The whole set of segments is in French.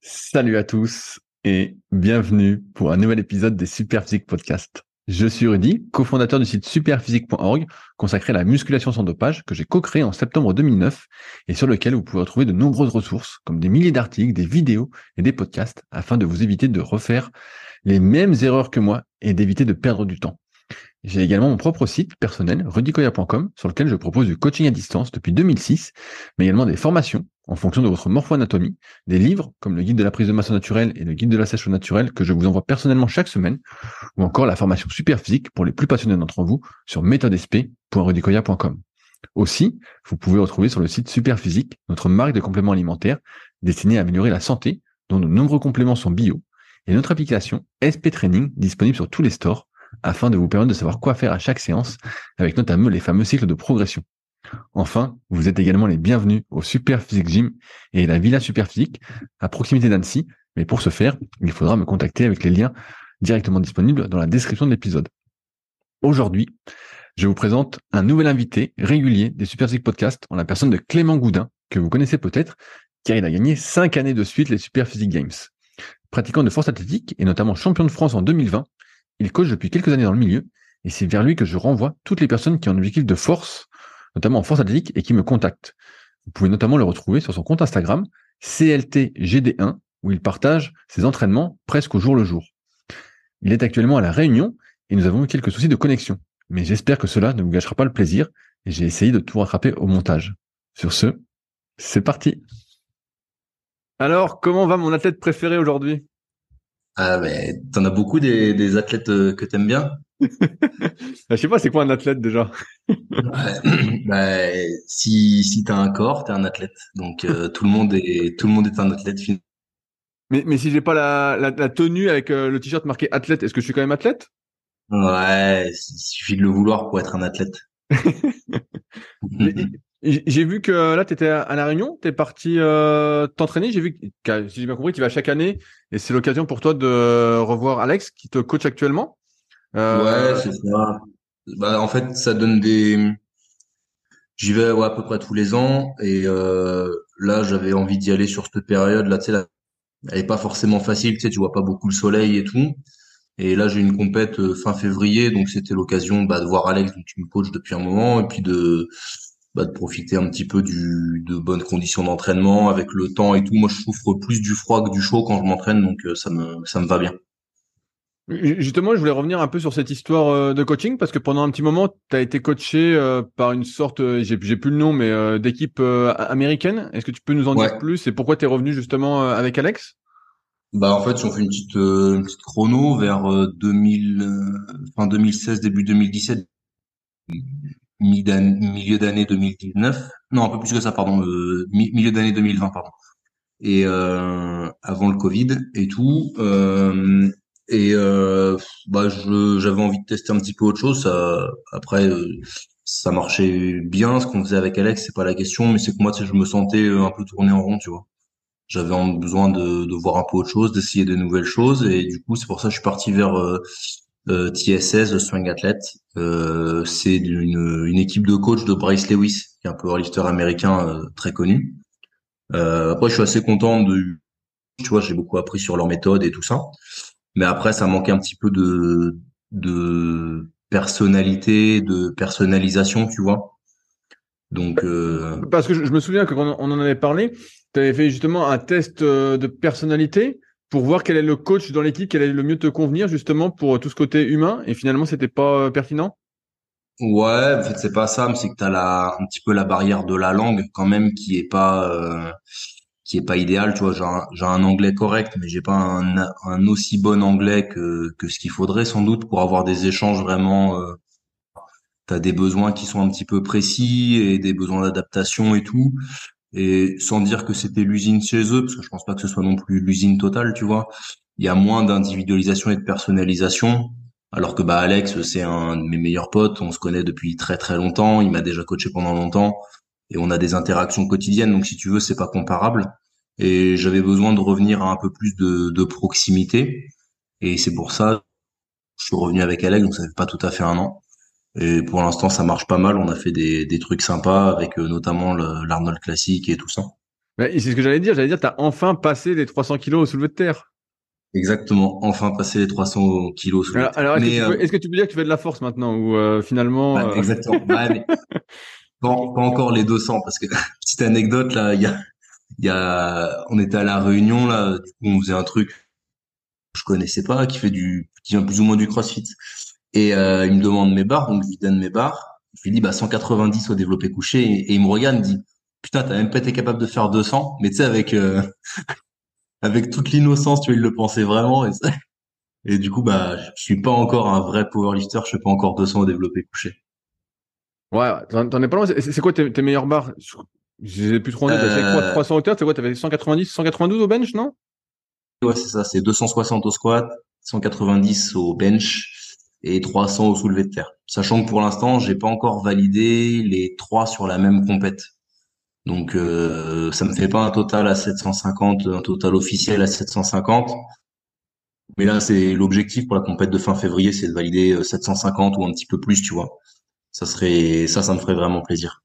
Salut à tous et bienvenue pour un nouvel épisode des Superphysique Podcast. Je suis Rudy, cofondateur du site superphysique.org consacré à la musculation sans dopage que j'ai co-créé en septembre 2009 et sur lequel vous pouvez retrouver de nombreuses ressources comme des milliers d'articles, des vidéos et des podcasts afin de vous éviter de refaire les mêmes erreurs que moi et d'éviter de perdre du temps. J'ai également mon propre site personnel, rudicoya.com, sur lequel je propose du coaching à distance depuis 2006, mais également des formations en fonction de votre morpho-anatomie, des livres comme le guide de la prise de masse naturelle et le guide de la sèche naturelle que je vous envoie personnellement chaque semaine, ou encore la formation super physique pour les plus passionnés d'entre vous sur méthodesp.rudicoya.com. Aussi, vous pouvez retrouver sur le site Superphysique notre marque de compléments alimentaires destinée à améliorer la santé, dont de nombreux compléments sont bio, et notre application SP Training disponible sur tous les stores afin de vous permettre de savoir quoi faire à chaque séance, avec notamment les fameux cycles de progression. Enfin, vous êtes également les bienvenus au Super Physique Gym et la Villa Super Physique à proximité d'Annecy. Mais pour ce faire, il faudra me contacter avec les liens directement disponibles dans la description de l'épisode. Aujourd'hui, je vous présente un nouvel invité régulier des Super Physique Podcast en la personne de Clément Goudin, que vous connaissez peut-être, car il a gagné cinq années de suite les Super Physique Games. Pratiquant de force athlétique et notamment champion de France en 2020, il coach depuis quelques années dans le milieu et c'est vers lui que je renvoie toutes les personnes qui ont un objectif de force, notamment en force athlétique, et qui me contactent. Vous pouvez notamment le retrouver sur son compte Instagram, CLTGD1, où il partage ses entraînements presque au jour le jour. Il est actuellement à la Réunion et nous avons eu quelques soucis de connexion. Mais j'espère que cela ne vous gâchera pas le plaisir et j'ai essayé de tout rattraper au montage. Sur ce, c'est parti. Alors, comment va mon athlète préféré aujourd'hui? Ah, mais t'en as beaucoup des, des athlètes euh, que t'aimes bien? Je sais pas, c'est quoi un athlète déjà? Bah, Si si t'as un corps, t'es un athlète. Donc euh, tout le monde est tout le monde est un athlète. Mais mais si j'ai pas la, la, tenue avec euh, le t-shirt marqué athlète, est-ce que je suis quand même athlète? Ouais, il suffit de le vouloir pour être un athlète. J'ai vu que là, tu étais à La Réunion, tu es parti euh, t'entraîner. J'ai vu, que, si j'ai bien compris, tu vas chaque année et c'est l'occasion pour toi de revoir Alex qui te coach actuellement. Euh... Ouais, c'est ça. Bah, en fait, ça donne des. J'y vais ouais, à peu près tous les ans et euh, là, j'avais envie d'y aller sur cette période. Là, tu sais, là, elle est pas forcément facile. Tu sais, tu vois pas beaucoup le soleil et tout. Et là, j'ai une compète euh, fin février, donc c'était l'occasion bah, de voir Alex, donc tu me coaches depuis un moment, et puis de bah, de profiter un petit peu du, de bonnes conditions d'entraînement avec le temps et tout. Moi, je souffre plus du froid que du chaud quand je m'entraîne, donc euh, ça me ça me va bien. Justement, je voulais revenir un peu sur cette histoire euh, de coaching parce que pendant un petit moment, tu as été coaché euh, par une sorte, j'ai j'ai plus le nom, mais d'équipe américaine. Est-ce que tu peux nous en dire plus et pourquoi tu es revenu justement avec Alex? Bah en fait, si on fait une petite, une petite chrono vers 2000, fin 2016, début 2017 milieu d'année 2019, non un peu plus que ça pardon, euh, milieu d'année 2020 pardon. Et euh, avant le Covid et tout. Euh, et euh, bah j'avais envie de tester un petit peu autre chose. Ça, après euh, ça marchait bien ce qu'on faisait avec Alex, c'est pas la question, mais c'est que moi tu sais, je me sentais euh, un peu tourné en rond, tu vois. J'avais besoin de, de voir un peu autre chose, d'essayer de nouvelles choses et du coup c'est pour ça que je suis parti vers euh, TSS, The Swing Athlete. Euh, c'est une, une, équipe de coach de Bryce Lewis, qui est un powerlifter américain euh, très connu. Après, je suis assez content de, tu vois, j'ai beaucoup appris sur leur méthode et tout ça. Mais après, ça manquait un petit peu de, de personnalité, de personnalisation, tu vois. Donc, euh... parce que je, je me souviens que quand on en avait parlé, tu avais fait justement un test de personnalité pour voir quel est le coach dans l'équipe, quel est le mieux te convenir justement pour euh, tout ce côté humain et finalement c'était pas euh, pertinent? Ouais, en fait c'est pas ça, mais c'est que tu as la, un petit peu la barrière de la langue quand même qui est pas euh, qui est pas idéal, tu vois, j'ai un, un anglais correct mais j'ai pas un, un aussi bon anglais que que ce qu'il faudrait sans doute pour avoir des échanges vraiment euh, tu as des besoins qui sont un petit peu précis et des besoins d'adaptation et tout et sans dire que c'était l'usine chez eux, parce que je pense pas que ce soit non plus l'usine totale, tu vois. Il y a moins d'individualisation et de personnalisation, alors que bah Alex, c'est un de mes meilleurs potes, on se connaît depuis très très longtemps, il m'a déjà coaché pendant longtemps, et on a des interactions quotidiennes, donc si tu veux, c'est pas comparable. Et j'avais besoin de revenir à un peu plus de, de proximité, et c'est pour ça je suis revenu avec Alex, donc ça fait pas tout à fait un an. Et pour l'instant, ça marche pas mal. On a fait des, des trucs sympas avec euh, notamment l'Arnold classique et tout ça. c'est ce que j'allais dire. J'allais dire, t'as enfin passé les 300 kilos au soulevé de terre. Exactement, enfin passé les 300 kilos. Sous alors, alors est-ce, que tu peux dire que tu fais de la force maintenant ou euh, finalement bah, Exactement. bah, mais, pas, encore les 200 parce que petite anecdote là, il y a, y a, on était à la Réunion là, du coup on faisait un truc que je connaissais pas, qui fait du, qui vient plus ou moins du CrossFit, et euh, il me demande mes barres, donc je lui donne mes barres, je lui dis bah 190 au développé couché, et, il me regarde, il me dit putain t'as même pas été capable de faire 200, mais tu sais avec euh, avec toute l'innocence, tu vois, il le pensait vraiment, et, et du coup bah je suis pas encore un vrai powerlifter, je fais pas encore 200 au développé couché. Ouais, t'en es pas loin. C'est quoi tes, meilleures barres J'ai plus trop en euh... 300 hauteurs, c'est quoi? T'avais 190, 192 au bench, non? Ouais, c'est ça, c'est 260 au squat, 190 au bench et 300 au soulevé de terre. Sachant que pour l'instant, j'ai pas encore validé les trois sur la même compète. Donc euh, ça me fait pas un total à 750, un total officiel à 750. Mais là, c'est l'objectif pour la compète de fin février, c'est de valider 750 euh, ou un petit peu plus, tu vois ça serait ça, ça me ferait vraiment plaisir.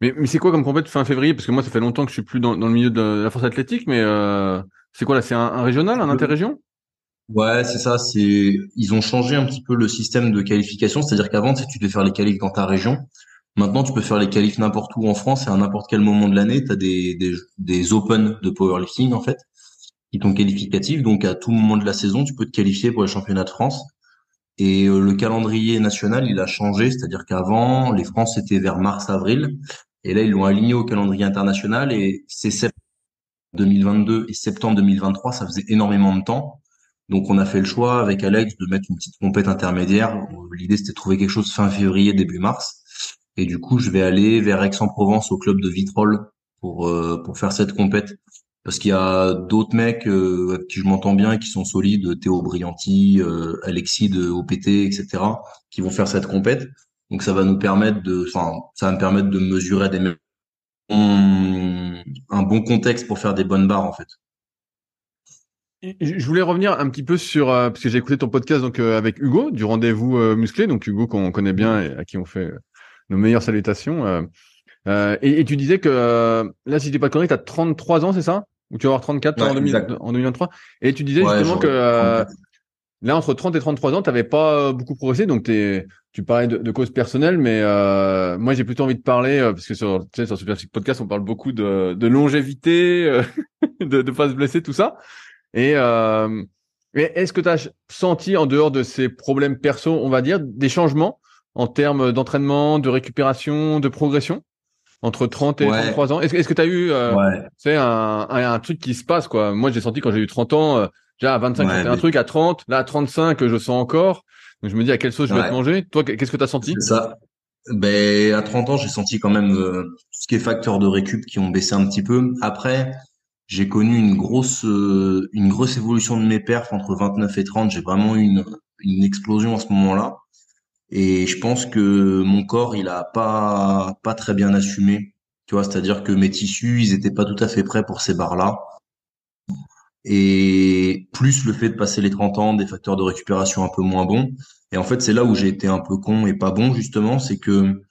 Mais, mais c'est quoi comme compète fin février? Parce que moi, ça fait longtemps que je suis plus dans, dans le milieu de la force athlétique, mais euh, c'est quoi là? C'est un, régional, un interrégion? Ouais, c'est ça. C'est ils ont changé un petit peu le système de qualification, c'est-à-dire qu'avant, tu devais faire les qualifs dans ta région. Maintenant, tu peux faire les qualifs n'importe où en France et à n'importe quel moment de l'année. Tu as des, des, des open de powerlifting en fait qui sont qualificatifs. Donc à tout moment de la saison, tu peux te qualifier pour les championnats de France. Et euh, le calendrier national, il a changé, c'est-à-dire qu'avant, les France c'était vers mars-avril, et là ils l'ont aligné au calendrier international, et c'est septembre 2022 et septembre 2023, ça faisait énormément de temps. Donc on a fait le choix avec Alex de mettre une petite compète intermédiaire. L'idée c'était de trouver quelque chose fin février, début mars. Et du coup, je vais aller vers Aix-en-Provence au club de Vitrolles pour euh, pour faire cette compète parce qu'il y a d'autres mecs euh, avec qui je m'entends bien qui sont solides, Théo Brianti, euh, Alexis de OPT, etc., qui vont faire cette compète. Donc ça va nous permettre de, enfin, ça va me permettre de mesurer des un bon contexte pour faire des bonnes barres en fait. Je voulais revenir un petit peu sur euh, parce que j'ai écouté ton podcast donc avec Hugo du rendez-vous musclé, donc Hugo qu'on connaît bien et à qui on fait nos meilleures salutations. Et, tu disais que là, si tu dis pas de conneries, as 33 ans, c'est ça? Ou tu vas avoir 34 en, 2023. Et tu disais justement que euh, là, entre 30 et 33 ans, tu n'avais pas euh, beaucoup progressé. Donc, tu parlais de, de causes personnelles, mais euh, moi, j'ai plutôt envie de parler, parce que sur, tu sais, sur Super Podcast, on parle beaucoup de, de longévité, de ne pas se blesser, tout ça. Et est-ce que tu as senti, en dehors de ces problèmes perso, on va dire, des changements en termes d'entraînement, de récupération, de progression? Entre 30 et 33 ans. Est-ce, que tu as eu euh, un, un, truc qui se passe quoi? Moi, j'ai senti quand j'ai eu 30 ans, euh, déjà à 25, c'était un truc, à 30, là à 35, je sens encore. Donc je me dis à quelle sauce je vais te manger. Toi, qu'est-ce que tu as senti? C'est ça. Ben à 30 ans, j'ai senti quand même euh, tout ce qui est facteurs de récup qui ont baissé un petit peu. Après, j'ai connu une grosse euh, une grosse évolution de mes perfs entre 29 et 30. J'ai vraiment eu une une explosion à ce moment-là. Et je pense que mon corps, il a pas pas très bien assumé. Tu vois, c'est-à-dire que mes tissus, ils étaient pas tout à fait prêts pour ces barres-là. Et plus le fait de passer les 30 ans, des facteurs de récupération un peu moins bons. Et en fait, c'est là où j'ai été un peu con et pas bon, justement, c'est que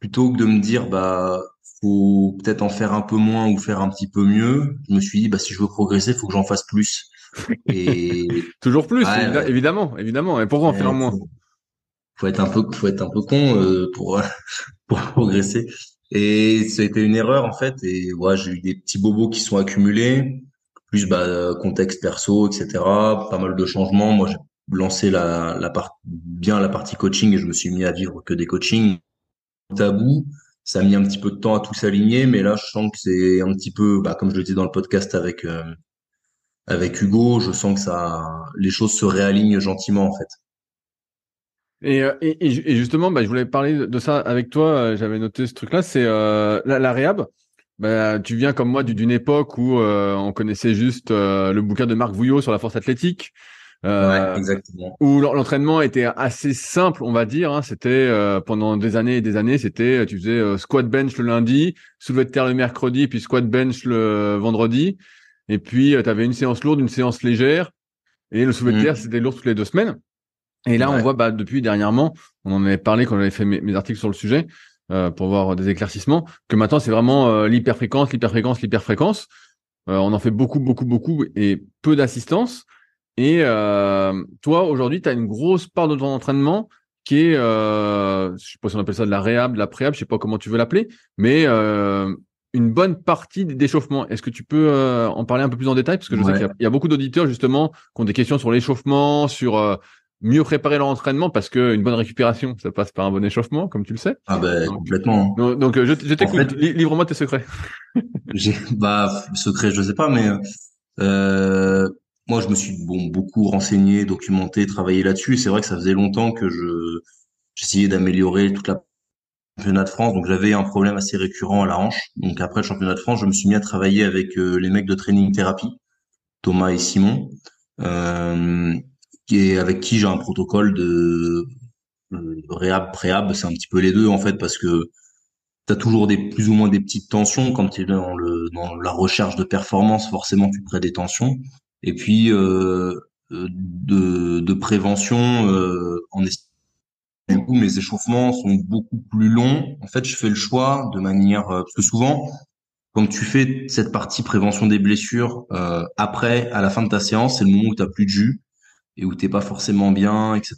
plutôt que de me dire, bah, faut peut-être en faire un peu moins ou faire un petit peu mieux, je me suis dit, bah, si je veux progresser, faut que j'en fasse plus. Et toujours plus, évidemment, évidemment. Et pourquoi en faire moins? faut être un peu faut être un peu con euh, pour pour progresser. Et été une erreur en fait. Et ouais j'ai eu des petits bobos qui sont accumulés plus bah contexte perso etc pas mal de changements. Moi j'ai lancé la la part bien la partie coaching et je me suis mis à vivre que des coachings. Tabou ça a mis un petit peu de temps à tout s'aligner mais là je sens que c'est un petit peu bah comme je le disais dans le podcast avec euh, avec Hugo je sens que ça les choses se réalignent gentiment en fait. euh, et, et, et, justement, bah, je voulais parler de ça avec toi. Euh, j'avais noté ce truc-là. C'est euh, la, la réhab. Bah, tu viens comme moi d'une époque où on connaissait juste le bouquin de Marc Vouillot sur la force athlétique. ouais, exactement. Où l'entraînement était assez simple, on va dire. Hein. C'était pendant des années et des années, c'était tu faisais squat bench le lundi, soulevé de terre le mercredi, puis squat bench le vendredi. Et puis tu avais une séance lourde, une séance légère. Et le soulevé de mmh. terre, c'était lourd toutes les deux semaines. Et là, on voit bah, depuis dernièrement, on en avait parlé quand j'avais fait mes, articles sur le sujet, pour voir des éclaircissements, que maintenant c'est vraiment l'hyperfréquence, l'hyperfréquence, l'hyperfréquence. on en fait beaucoup, beaucoup, beaucoup et peu d'assistance. Et toi, aujourd'hui, tu as une grosse part de ton entraînement qui est, euh, je sais pas si on appelle ça de la réhab, de la préhab, je sais pas comment tu veux l'appeler, mais euh, une bonne partie d'échauffement. Est-ce que tu peux euh, en parler un peu plus en détail? Parce que je sais qu'il y, a beaucoup d'auditeurs justement qui ont des questions sur l'échauffement, sur euh, mieux préparer leur entraînement, parce qu'une bonne récupération, ça passe par un bon échauffement, comme tu le sais. Ah ben complètement. Donc, je, je t'écoute, livre-moi tes secrets. bah, secret, je sais pas, mais euh, moi, je me suis bon beaucoup renseigné, documenté, travaillé là-dessus. C'est vrai que ça faisait longtemps que je j'essayais d'améliorer toute la championnat de France. Donc j'avais un problème assez récurrent à la hanche. Donc après le championnat de France, je me suis mis à travailler avec euh, les mecs de training thérapie, Thomas et Simon, euh, et avec qui j'ai un protocole de euh, réhab préhab. C'est un petit peu les deux en fait parce que tu as toujours des plus ou moins des petites tensions quand tu es dans le la recherche de performance. Forcément, tu crées des tensions et puis euh, euh, de, prévention euh, en du coup mes échauffements sont beaucoup plus longs. En fait, je fais le choix de manière parce que souvent quand tu fais cette partie prévention des blessures euh, après à la fin de ta séance, c'est le moment où tu plus de jus et où t'es pas forcément bien, etc.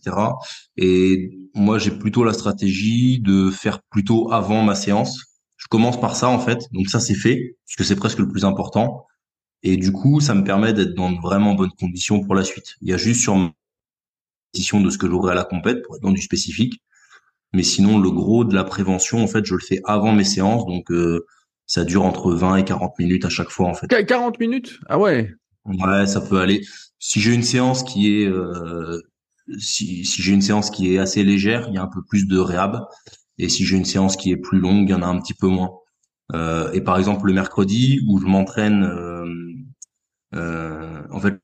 Et moi, j'ai plutôt la stratégie de faire plutôt avant ma séance. Je commence par ça en fait, donc ça c'est fait, puisque c'est presque le plus important. Et du coup, ça me permet d'être dans vraiment bonnes conditions pour la suite. Il y a juste sur ma position de ce que j'aurai à la compète pour être dans du spécifique. Mais sinon, le gros de la prévention, en fait, je le fais avant mes séances. Donc, euh, ça dure entre 20 et 40 minutes à chaque fois, en fait. 40 minutes? Ah ouais Ouais, ça peut aller. Si j'ai une séance qui est... Euh, si, si j'ai une séance qui est assez légère, il y a un peu plus de réhab. Et si j'ai une séance qui est plus longue, il y en a un petit peu moins. Euh, et par exemple le mercredi où je m'entraîne euh, euh, en fait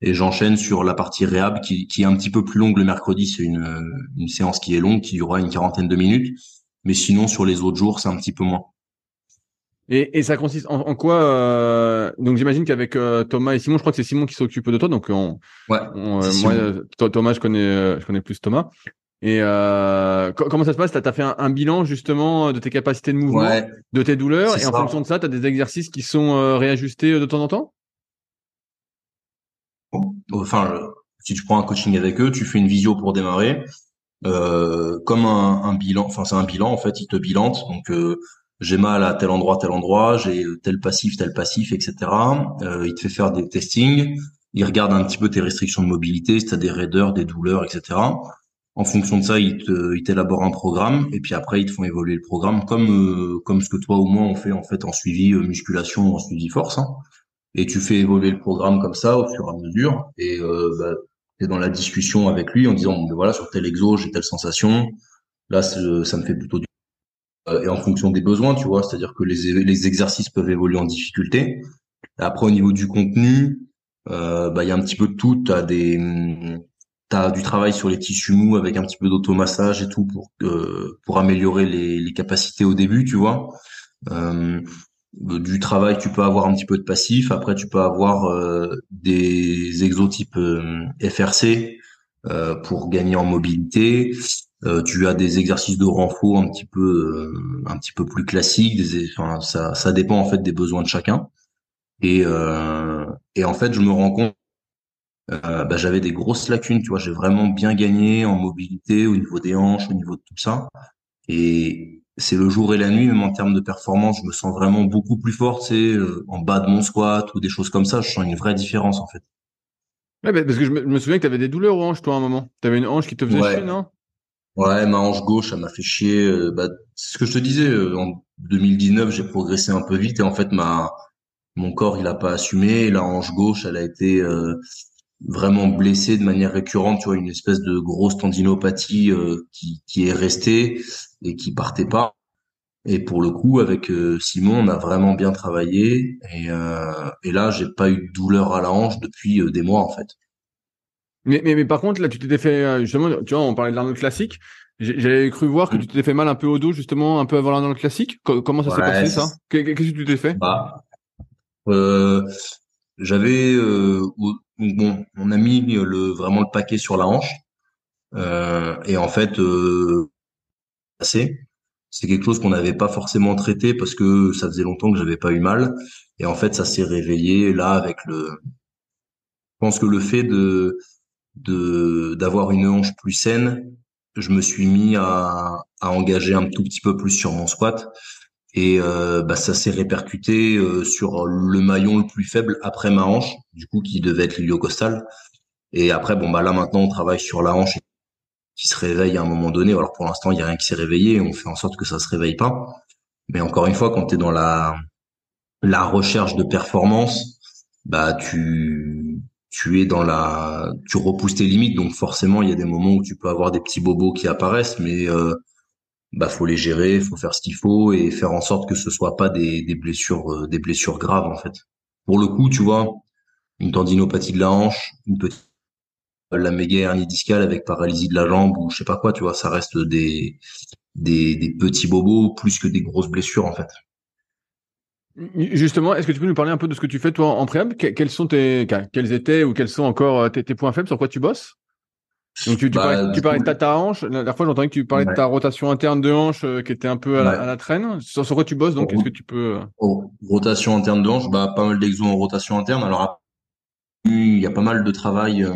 et j'enchaîne sur la partie réhab qui, qui, est un petit peu plus longue le mercredi. C'est une, une séance qui est longue, qui durera une quarantaine de minutes. Mais sinon, sur les autres jours, c'est un petit peu moins. Et, et ça consiste en, quoi euh... Donc j'imagine qu'avec euh, Thomas et Simon, je crois que c'est Simon qui s'occupe de toi. Donc on, ouais, moi, Thomas, je connais, je connais plus Thomas. Et euh, comment ça se passe? Tu as, fait un, bilan justement de tes capacités de mouvement, de tes douleurs, et en fonction de ça, tu as des exercices qui sont euh, réajustés euh, de temps en temps? Enfin, si tu prends un coaching avec eux, tu fais une visio pour démarrer, euh, comme un, un, bilan. Enfin, c'est un bilan en fait, ils te bilantent. Donc, euh, j'ai mal à tel endroit, tel endroit, j'ai tel passif, tel passif, etc. Euh, il te fait faire des testings, il regarde un petit peu tes restrictions de mobilité, si tu as des raideurs, des douleurs, etc. En fonction de ça, ils t'élaborent un programme et puis après ils te font évoluer le programme comme euh, comme ce que toi ou moi on fait en fait en suivi euh, musculation, en suivi force. Hein. Et tu fais évoluer le programme comme ça au fur et à mesure et euh, bah, es dans la discussion avec lui en disant bon, voilà sur tel exo j'ai telle sensation, là ça me fait plutôt du euh, et en fonction des besoins, tu vois, c'est-à-dire que les exercices peuvent évoluer en difficulté. après au niveau du contenu, euh, bah il y a un petit peu de tout. T'as des T'as du travail sur les tissus mous avec un petit peu d'automassage et tout pour euh, pour améliorer les, capacités au début, tu vois. Euh, du travail, tu peux avoir un petit peu de passif. Après, tu peux avoir euh, des exotypes euh, FRC euh, pour gagner en mobilité. Tu as des exercices de renfort un petit peu un petit peu plus classiques. Des, enfin, ça ça dépend en fait des besoins de chacun. Et et en fait, je me rends compte euh, bah, j'avais des grosses lacunes, tu vois, j'ai vraiment bien gagné en mobilité au niveau des hanches, au niveau de tout ça. Et c'est le jour et la nuit, même en termes de performance, je me sens vraiment beaucoup plus fort, tu sais, euh, en bas de mon squat ou des choses comme ça, je sens une vraie différence en fait. Ouais, parce que je me, souviens que tu avais des douleurs aux hanches, toi, à un moment. Tu avais une hanche qui te faisait chier, non? Ouais, ma hanche gauche, elle m'a fait chier. Euh, bah, c'est ce que je te disais. en 2019, j'ai progressé un peu vite et en fait, ma mon corps, il a pas assumé. La hanche gauche, elle a été vraiment blessé de manière récurrente, tu vois, une espèce de grosse tendinopathie euh, qui, qui est restée et qui partait pas. Et pour le coup, avec euh, Simon, on a vraiment bien travaillé. Et, euh, et là, j'ai pas eu de douleur à la hanche depuis euh, des mois, en fait. Mais, mais, mais, par contre, là, tu t'étais fait, justement, tu vois, on parlait de l'Arnold classique. J'avais cru voir que mm. tu t'étais fait mal un peu au dos, justement, un peu avant l'Arnold classique. Comment ça s'est passé, ça Qu'est-ce que tu t'es fait? Bah, euh, J'avais bon, on a mis le vraiment le paquet sur la hanche euh, et en fait euh, c'est quelque chose qu'on n'avait pas forcément traité parce que ça faisait longtemps que j'avais pas eu mal. Et en fait, ça s'est réveillé là avec le. Je pense que le fait de de d'avoir une hanche plus saine, je me suis mis à, à engager un tout petit peu plus sur mon squat et euh, bah, ça s'est répercuté euh, sur le maillon le plus faible après ma hanche, du coup qui devait être l'iliocostal. Et après, bon bah là maintenant on travaille sur la hanche qui se réveille à un moment donné. Alors pour l'instant il y a rien qui s'est réveillé, on fait en sorte que ça se réveille pas. Mais encore une fois, quand tu es dans la la recherche de performance, bah tu tu es dans la tu repousses tes limites donc forcément il y a des moments où tu peux avoir des petits bobos qui apparaissent mais euh, bah faut les gérer, faut faire ce qu'il faut et faire en sorte que ce soit pas des, blessures euh, des blessures graves en fait. Pour le coup, tu vois, une tendinopathie de la hanche, une petite la méga hernie discale avec paralysie de la jambe ou je sais pas quoi, tu vois, ça reste des des, des petits bobos plus que des grosses blessures en fait. Justement, est-ce que tu peux nous parler un peu de ce que tu fais toi en préhab? Quels sont tes quels étaient ou quels sont encore euh, tes, tes points faibles? Sur quoi tu bosses? Donc tu, tu bah, parlais, tu parlais de ta, hanche. La dernière fois, j'entendais que tu parlais de ta rotation interne de hanche euh, qui était un peu à, la, à la, traîne. Sur, quoi tu bosses donc? Est-ce que tu peux euh, oh, Rotation interne de hanche, bah pas mal d'exos en rotation interne. Alors il y a pas mal de travail. Euh,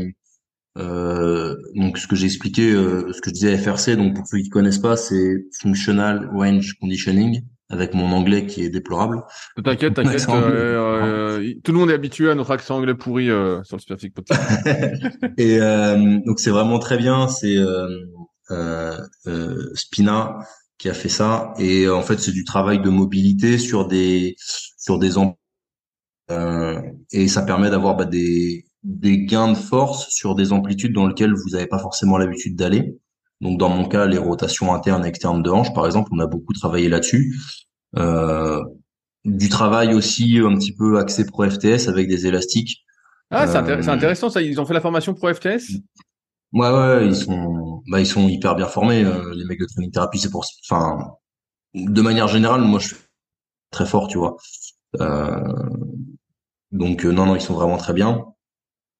euh donc ce que j'ai expliqué, ce que je disais à FRC. Donc pour ceux qui connaissent pas, c'est Functional Range Conditioning avec mon anglais qui est déplorable. T'inquiète, t'inquiète. Euh, euh, tout le monde est habitué à notre accent anglais pourri euh, sur le Superphysique Podcast. et euh, donc c'est vraiment très bien. C'est euh, Spina qui a fait ça. Et en fait, c'est du travail de mobilité sur des sur des et ça permet d'avoir bah, des des gains de force sur des amplitudes dans lesquelles vous n'avez pas forcément l'habitude d'aller. Donc dans mon cas, les rotations internes et externes de hanche, par exemple, on a beaucoup travaillé là-dessus. Euh, du travail aussi un petit peu axé pro FTS avec des élastiques. Ah, c'est euh, intéressant ça. Ils ont fait la formation pro FTS. Ouais, ouais, ils sont, bah, ils sont hyper bien formés. Euh, les mecs de training thérapie, c'est pour, enfin, de manière générale, moi, je suis très fort, tu vois. Euh, donc non, non, ils sont vraiment très bien.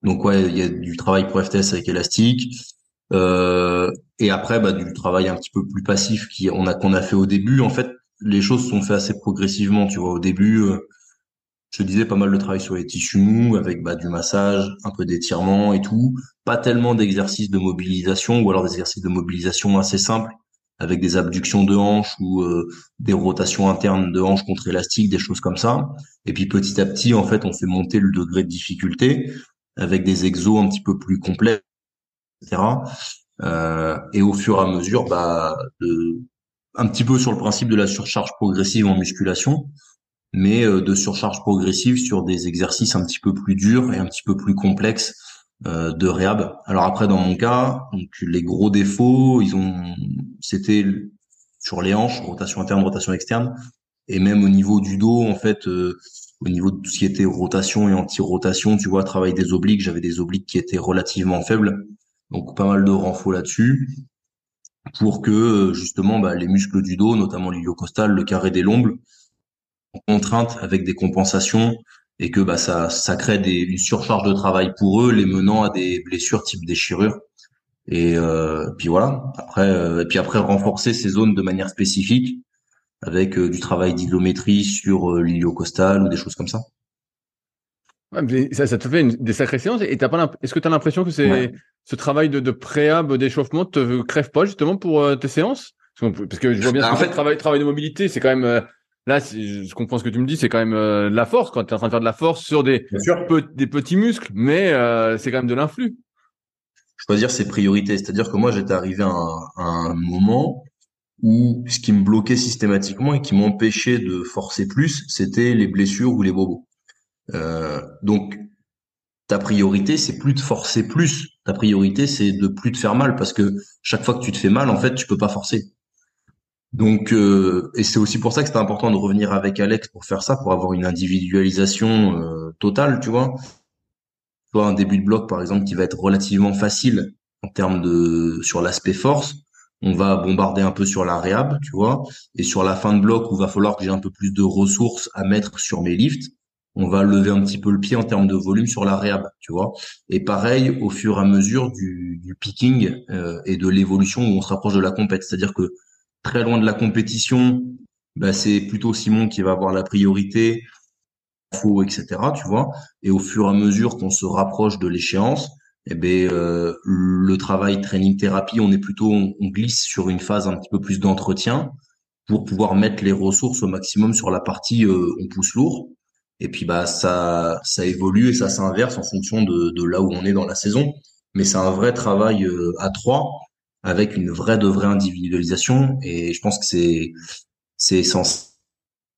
Donc ouais, il y a du travail pro FTS avec élastique. Euh, et après, bah, du travail un petit peu plus passif qui on a qu'on a fait au début. En fait, les choses sont faites assez progressivement. Tu vois, au début, euh, je disais pas mal de travail sur les tissus mous avec bah, du massage, un peu d'étirement et tout. Pas tellement d'exercices de mobilisation ou alors des exercices de mobilisation assez simples avec des abductions de hanches ou euh, des rotations internes de hanches contre élastique, des choses comme ça. Et puis petit à petit, en fait, on fait monter le degré de difficulté avec des exos un petit peu plus complets etc. Euh, et au fur et à mesure, bah, de, un petit peu sur le principe de la surcharge progressive en musculation, mais euh, de surcharge progressive sur des exercices un petit peu plus durs et un petit peu plus complexes euh, de réhab. Alors après, dans mon cas, donc les gros défauts, ils ont, c'était sur les hanches, rotation interne, rotation externe, et même au niveau du dos, en fait, euh, au niveau de tout ce qui était rotation et anti-rotation, tu vois, travail des obliques, j'avais des obliques qui étaient relativement faibles. Donc pas mal de renfort là-dessus pour que justement bah, les muscles du dos, notamment l'iliocostal, le carré des lombes, en contrainte avec des compensations et que bah, ça, crée une surcharge de travail pour eux, les menant à des blessures type déchirure. Et euh, puis voilà. Après, euh, et puis après renforcer ces zones de manière spécifique avec euh, du travail d'hylométrie sur euh, l'iliocostal ou des choses comme ça. Ça, ça, te fait une, des sacrées séances. Et t'as pas est-ce que tu as l'impression que c'est ce travail de, de préhab d'échauffement te crève pas justement pour euh, tes séances? Parce que je vois bien bah, en fait, travail, travail de mobilité, c'est quand même euh, là, je comprends ce que tu me dis, c'est quand même euh, la force quand tu es en train de faire de la force sur des des petits muscles, mais c'est quand même de l'influx. Je peux dire c'est priorité, c'est-à-dire que moi j'étais arrivé à un, moment où ce qui me bloquait systématiquement et qui m'empêchait de forcer plus, c'était les blessures ou les bobos. Donc ta priorité, c'est plus de forcer plus. Ta priorité, c'est de plus te faire mal parce que chaque fois que tu te fais mal, en fait, tu peux pas forcer. Donc, euh, et c'est aussi pour ça que c'était important de revenir avec Alex pour faire ça, pour avoir une individualisation euh, totale, tu vois. Toi, un début de bloc, par exemple, qui va être relativement facile en termes de sur l'aspect force, on va bombarder un peu sur la réhab, tu vois, et sur la fin de bloc où va falloir que j'ai un peu plus de ressources à mettre sur mes lifts, on va lever un petit peu le pied en termes de volume sur la tu vois. Et pareil au fur et à mesure du, du picking euh, et de l'évolution où on se rapproche de la compète. C'est-à-dire que très loin de la compétition, bah, c'est plutôt Simon qui va avoir la priorité, faux, etc. Tu vois. Et au fur et à mesure qu'on se rapproche de l'échéance, eh ben euh, le travail training thérapie, on est plutôt on, glisse sur une phase un petit peu plus d'entretien pour pouvoir mettre les ressources au maximum sur la partie euh, on pousse lourd. Et puis bah ça ça évolue et ça s'inverse en fonction de, de là où on est dans la saison. Mais c'est un vrai travail euh, à trois avec une vraie de vraie individualisation. Et je pense que c'est c'est essentiel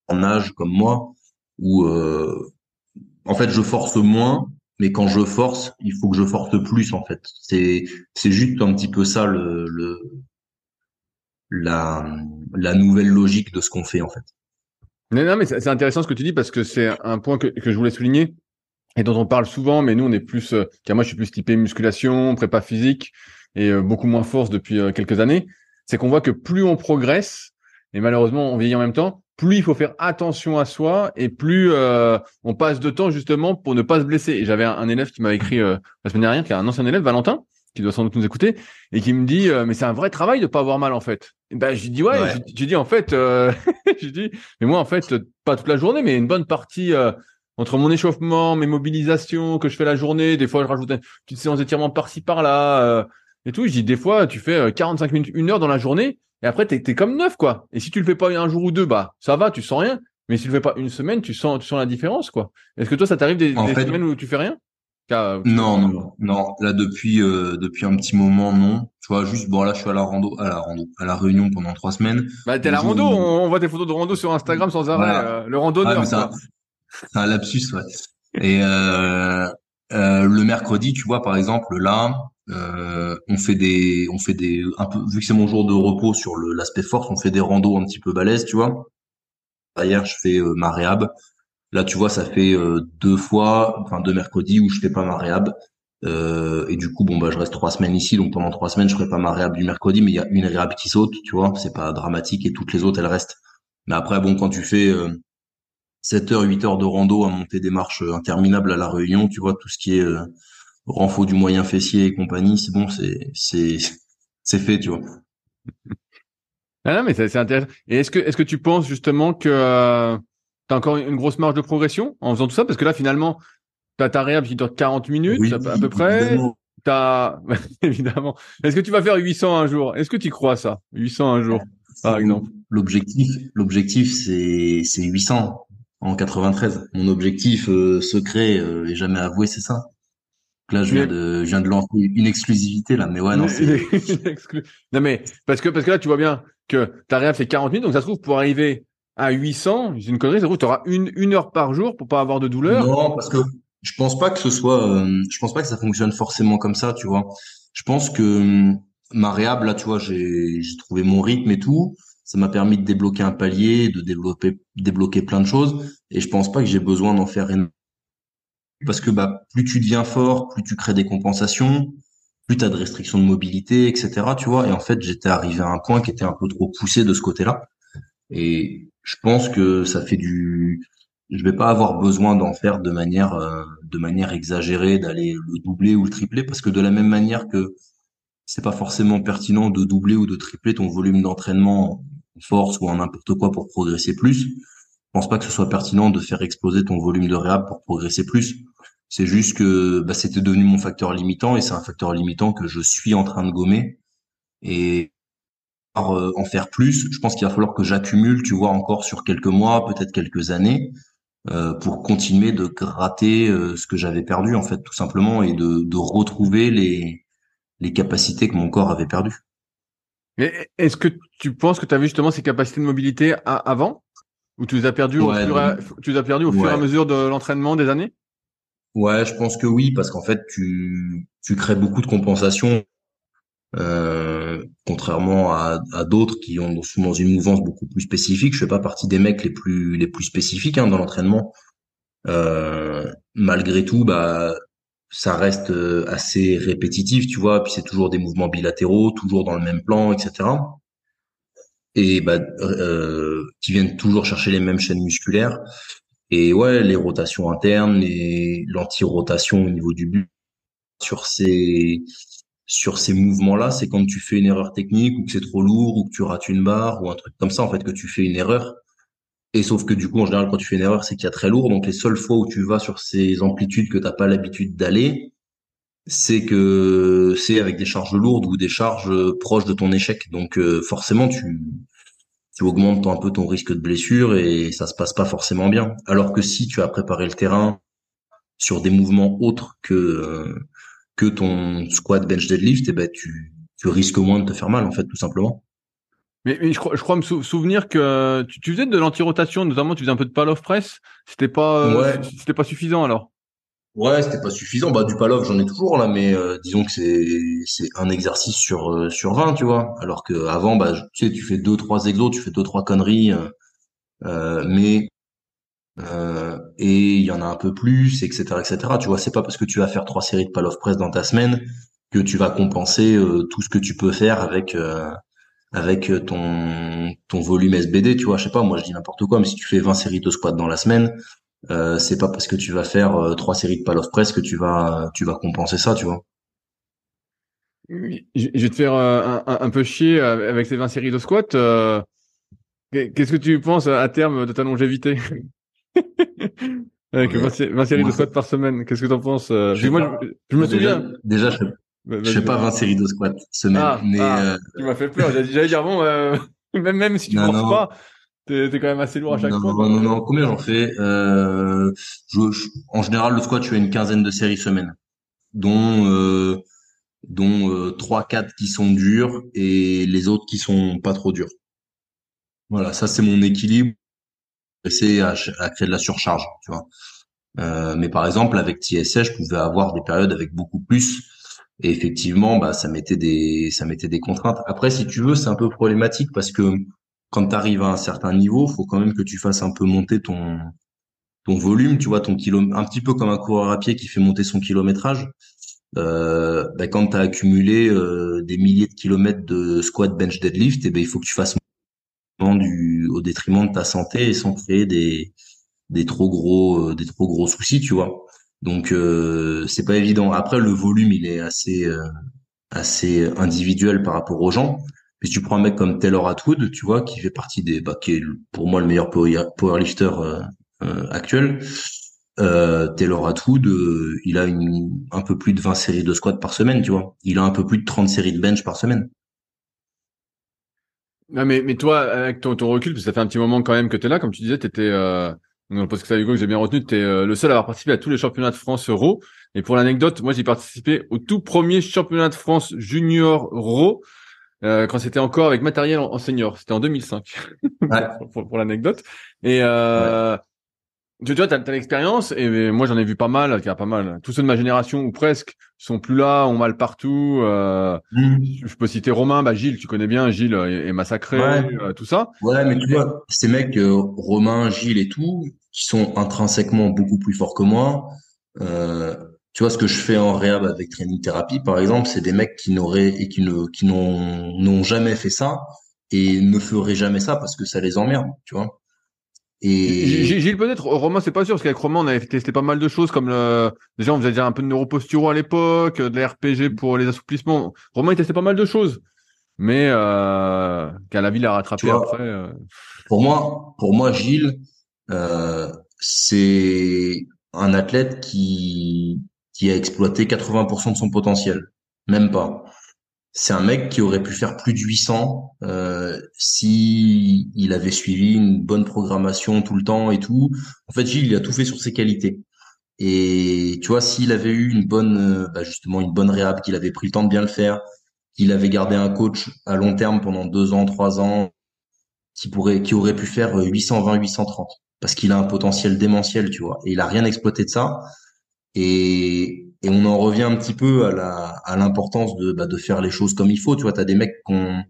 en âge comme moi où euh, en fait je force moins mais quand je force il faut que je force plus en fait. C'est c'est juste un petit peu ça le, le la la nouvelle logique de ce qu'on fait en fait non, non mais c'est intéressant ce que tu dis parce que c'est un point que, je voulais souligner et dont on parle souvent mais nous on est plus euh, car moi je suis plus typé musculation prépa physique et euh, beaucoup moins force depuis euh, quelques années, c'est qu'on voit que plus on progresse, et malheureusement on vieillit en même temps, plus il faut faire attention à soi et plus on passe de temps justement pour ne pas se blesser. Et j'avais un, élève qui m'a écrit la semaine dernière, qui est un ancien élève, Valentin, qui doit sans doute nous écouter, et qui me dit mais c'est un vrai travail de pas avoir mal en fait. Et ben je dis ouais, ouais. Je, dis en fait, je dis mais moi en fait pas toute la journée, mais une bonne partie entre mon échauffement, mes mobilisations que je fais la journée, des fois je rajoute une petite séance d'étirement par-ci par-là, et tout. Je dis, des fois, tu fais 45 euh, minutes, une heure dans la journée, et après, t'es es comme neuf, quoi. Et si tu le fais pas un jour ou deux, bah, ça va, tu sens rien. Mais si tu le fais pas une semaine, tu sens, tu sens la différence, quoi. Est-ce que toi, ça t'arrive des, semaines où tu fais rien? Non, non, non. Là, depuis, euh, depuis un petit moment, non. Tu vois, juste, bon, là, je suis à la rando, à la rando, à la réunion pendant trois semaines. Bah, t'es à la rando, on, voit tes photos de rando sur Instagram sans arrêt, euh, le randonneur. Ah, c'est un, lapsus, ouais. Et, euh, le mercredi, tu vois, par exemple, là, euh, on fait des, on fait des, un peu, vu que c'est mon jour de repos sur l'aspect force, on fait des randos un petit peu balèzes, tu vois. Hier, je fais euh, ma réhab. Là, tu vois, ça fait euh, deux fois, enfin deux mercredis où je fais pas ma réhab. Euh, et du coup, bon bah, je reste trois semaines ici, donc pendant trois semaines, je ferai pas ma réhab du mercredi, mais il y a une réhab qui saute, tu vois. C'est pas dramatique et toutes les autres, elles restent. Mais après, bon, quand tu fais 7 heures, 8 heures de rando à monter des marches interminables à la Réunion, tu vois, tout ce qui est renfort du moyen fessier et compagnie, c'est bon, c'est c'est c'est fait, tu vois. Ah non, mais c'est intéressant. Et est-ce que est-ce que tu penses justement que euh, tu as encore une grosse marge de progression en faisant tout ça? Parce que là finalement tu as ta réhab qui dure 40 minutes à, peu près. T'as évidemment. Est-ce que tu vas faire 800 un jour? Est-ce que tu crois ça 800 un jour par exemple? L'objectif l'objectif c'est c'est 800 en 93. Mon objectif euh, secret euh, et jamais avoué, c'est ça là, je viens, de, je viens de lancer une exclusivité là, mais ouais, non, c'est. non, mais parce que parce que là, tu vois bien que ta réa fait 40 minutes, donc ça se trouve pour arriver à 800, c'est une connerie, tu auras une une heure par jour pour pas avoir de douleur. Non, parce que je pense pas que ce soit, euh, je pense pas que ça fonctionne forcément comme ça, tu vois. Je pense que hum, ma réhab là, tu vois, j'ai trouvé mon rythme et tout. Ça m'a permis de débloquer un palier, de développer, débloquer plein de choses. Et je pense pas que j'ai besoin d'en faire une parce que bah, plus tu deviens fort, plus tu crées des compensations, plus tu as de restrictions de mobilité, etc. Tu vois. Et en fait, j'étais arrivé à un point qui était un peu trop poussé de ce côté-là. Et je pense que ça fait du. Je vais pas avoir besoin d'en faire de manière euh, de manière exagérée, d'aller le doubler ou le tripler, parce que de la même manière que c'est pas forcément pertinent de doubler ou de tripler ton volume d'entraînement en force ou en n'importe quoi pour progresser plus. Je pense pas que ce soit pertinent de faire exploser ton volume de réhab pour progresser plus. C'est juste que bah, c'était devenu mon facteur limitant et c'est un facteur limitant que je suis en train de gommer. Et en faire plus, je pense qu'il va falloir que j'accumule, tu vois, encore sur quelques mois, peut-être quelques années, euh, pour continuer de gratter euh, ce que j'avais perdu, en fait, tout simplement, et de, de retrouver les, les capacités que mon corps avait perdues. Mais est-ce que tu penses que tu avais justement ces capacités de mobilité avant? Ou tu les as perdues au, fur, et, tu les as perdues au fur et à mesure de l'entraînement des années? Ouais, je pense que oui, parce qu'en fait, tu, tu crées beaucoup de compensations, euh, contrairement à, à d'autres qui ont sont dans une mouvance beaucoup plus spécifique. Je fais pas partie des mecs les plus les plus spécifiques hein, dans l'entraînement. Euh, malgré tout, bah ça reste euh, assez répétitif, tu vois. Puis c'est toujours des mouvements bilatéraux, toujours dans le même plan, etc. Et bah euh, qui viennent toujours chercher les mêmes chaînes musculaires. Et ouais, les rotations internes, et l'anti-rotation au niveau du but sur ces sur ces mouvements-là, c'est quand tu fais une erreur technique ou que c'est trop lourd ou que tu rates une barre ou un truc comme ça, en fait, que tu fais une erreur. Et sauf que du coup, en général, quand tu fais une erreur, c'est qu'il y a très lourd. Donc, les seules fois où tu vas sur ces amplitudes que t'as pas l'habitude d'aller, c'est que c'est avec des charges lourdes ou des charges proches de ton échec. Donc, euh, forcément, tu, tu augmentes un peu ton risque de blessure et ça se passe pas forcément bien. Alors que si tu as préparé le terrain sur des mouvements autres que euh, que ton squat bench deadlift, et eh ben tu tu risques moins de te faire mal en fait tout simplement. Mais, je, crois, je crois me souvenir que tu, tu faisais de l'anti-rotation, notamment tu faisais un peu de pal-off press. C'était pas, euh, c'était pas suffisant alors. Ouais, c'était pas suffisant. Bah du pal-off, j'en ai toujours là, mais euh, disons que c'est c'est un exercice sur euh, sur 20, tu vois. Alors que avant, bah tu sais, tu fais deux trois exos, tu fais deux trois conneries, mais et il y en a un peu plus, etc., etc. Tu vois, c'est pas parce que tu vas faire trois séries de pal-off press dans ta semaine que tu vas compenser tout ce que tu peux faire avec avec euh, ton ton volume SBD, tu vois, je sais pas, moi je dis n'importe quoi, mais si tu fais 20 séries de squat dans la semaine, euh, c'est pas parce que tu vas faire euh, trois séries de pal of press que tu vas tu vas compenser ça, tu vois. Je vais te faire un, un, peu chier avec ces 20 séries de squat. Qu'est-ce que tu penses à terme de ta longévité? Avec 20, séries de squat par semaine, qu'est-ce que tu en penses je, moi, je, me souviens. Déjà, je, bah, je fais pas 20 séries de squat semaine. Ah, mais ah, euh... Tu m'as fait peur. J'allais dire bon, euh... même même si tu ne penses pas, t'es es quand même assez lourd à chaque fois. Non non non. Combien j'en fais euh, je, En général, le squat, tu as une quinzaine de séries semaine, dont euh, dont euh, trois quatre qui sont durs et les autres qui sont pas trop durs. Voilà, ça c'est mon équilibre. À, créer de la surcharge, tu vois. Euh, mais par exemple, avec TSS, je pouvais avoir des périodes avec beaucoup plus et effectivement, bah, ça mettait des, ça mettait des contraintes. Après, si tu veux, c'est un peu problématique parce que quand tu arrives à un certain niveau, faut quand même que tu fasses un peu monter ton, ton volume, tu vois, ton kilo, un petit peu comme un coureur à pied qui fait monter son kilométrage. Euh, bah, quand tu as accumulé euh, des milliers de kilomètres de squat, bench, deadlift, et eh ben il faut que tu fasses du, au détriment de ta santé et sans créer des, des trop gros, euh, des trop gros soucis, tu vois. Donc euh, c'est pas évident. Après le volume il est assez euh, assez individuel par rapport aux gens. Mais tu prends un mec comme Taylor Atwood, tu vois, qui fait partie des, bah, qui est pour moi le meilleur powerlifter euh, euh, actuel. Euh, Taylor Atwood, il a une, un peu plus de 20 séries de squats par semaine, tu vois. Il a un peu plus de 30 séries de bench par semaine. Non, mais, mais toi, avec ton, ton recul, parce que ça fait un petit moment quand même que tu es là, comme tu disais, tu étais donc, parce que ça, Hugo, que j'ai bien retenu, tu es euh, le seul à avoir participé à tous les championnats de France Euro. Et pour l'anecdote, moi, j'ai participé au tout premier championnat de France Junior Euro, euh, quand c'était encore avec matériel en, senior. C'était en 2005, ouais. pour, l'anecdote. Et euh, tu vois, tu as, l'expérience, et moi, j'en ai vu pas mal, pas mal. Tous ceux de ma génération, ou presque, sont plus là, ont mal partout. Euh, mmh. Je peux citer Romain, bah Gilles, tu connais bien, Gilles est, massacré, tout ça. Ouais, mais tu vois, ces mecs, Romain, Gilles et tout, qui sont intrinsèquement beaucoup plus forts que moi. Euh, tu vois ce que je fais en réhab avec training thérapie par exemple, c'est des mecs qui n'auraient et qui ne qui n'ont jamais fait ça et ne feraient jamais ça parce que ça les emmerde, tu vois. Et Gilles peut-être Romain c'est pas sûr parce qu'avec Romain on avait testé pas mal de choses comme le déjà on faisait déjà un peu de neuroposturo à l'époque, de la RPG pour les assouplissements. Romain il testait pas mal de choses. Mais euh, qu'à la ville a rattrapé après. Euh. Pour moi, pour moi Gilles, euh, c'est un athlète qui qui a exploité 80% de son potentiel, même pas. C'est un mec qui aurait pu faire plus de 800 euh, si il avait suivi une bonne programmation tout le temps et tout. En fait, Gilles, il a tout fait sur ses qualités. Et tu vois, s'il avait eu une bonne, euh, bah justement, une bonne réhab, qu'il avait pris le temps de bien le faire, qu'il avait gardé un coach à long terme pendant deux ans, trois ans, qui pourrait, qui aurait pu faire 820, 830 parce qu'il a un potentiel démentiel, tu vois. Et il a rien exploité de ça. Et, et on en revient un petit peu à la à l'importance de bah, de faire les choses comme il faut. Tu vois, t'as des mecs qu'on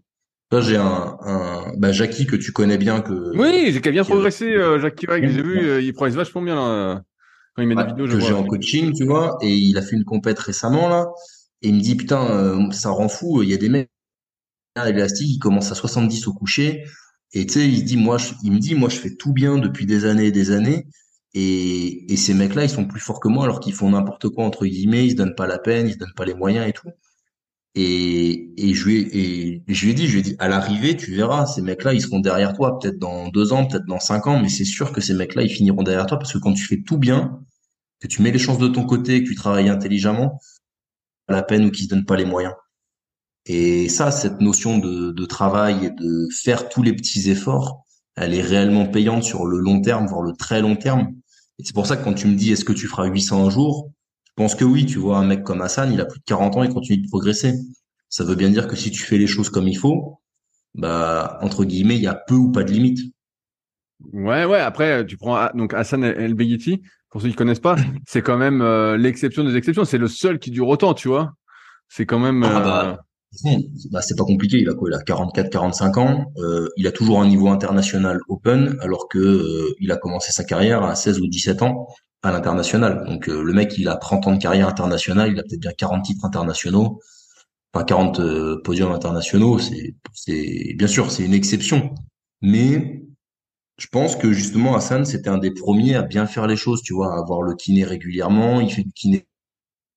Toi, j'ai un, un bah, Jackie que tu connais bien que. Oui, j'ai bien progressé, euh, Jackie. J'ai vu, euh, il progresse vachement bien là. Quand il met des vidéos, je que j'ai en coaching, tu vois, et il a fait une compète récemment là, et il me dit putain, euh, ça rend fou. Il y a des mecs élastique, ils commencent à 70 au coucher. Et tu sais, il dit moi, je, il me dit moi, je fais tout bien depuis des années et des années. Et, et ces mecs-là, ils sont plus forts que moi alors qu'ils font n'importe quoi entre guillemets, ils se donnent pas la peine, ils se donnent pas les moyens et tout. Et, et je lui ai, et je lui ai dit, je lui ai dit, à l'arrivée, tu verras, ces mecs-là, ils seront derrière toi, peut-être dans deux ans, peut-être dans cinq ans, mais c'est sûr que ces mecs-là, ils finiront derrière toi parce que quand tu fais tout bien, que tu mets les chances de ton côté, que tu travailles intelligemment, pas la peine ou qu'ils se donnent pas les moyens. Et ça, cette notion de, de travail et de faire tous les petits efforts, elle est réellement payante sur le long terme, voire le très long terme. Et c'est pour ça que quand tu me dis est-ce que tu feras 800 un jour, je pense que oui, tu vois, un mec comme Hassan, il a plus de 40 ans, il continue de progresser. Ça veut bien dire que si tu fais les choses comme il faut, bah, entre guillemets, il y a peu ou pas de limite. Ouais, ouais, après, tu prends donc Hassan El Beghiti, pour ceux qui connaissent pas, c'est quand même euh, l'exception des exceptions. C'est le seul qui dure autant, tu vois. C'est quand même. Ah bah, euh, bah, c'est pas compliqué. Il a quoi Il a 44, 45 ans. Euh, il a toujours un niveau international open, alors que il a commencé sa carrière à 16 ou 17 ans à l'international. Donc le mec, il a 30 ans de carrière internationale. Il a peut-être bien 40 titres internationaux, enfin 40 podiums internationaux. C'est, c'est bien sûr, c'est une exception, mais je pense que justement Hassan c'était un des premiers à bien faire les choses, tu vois, à avoir le kiné régulièrement. Il fait du kiné,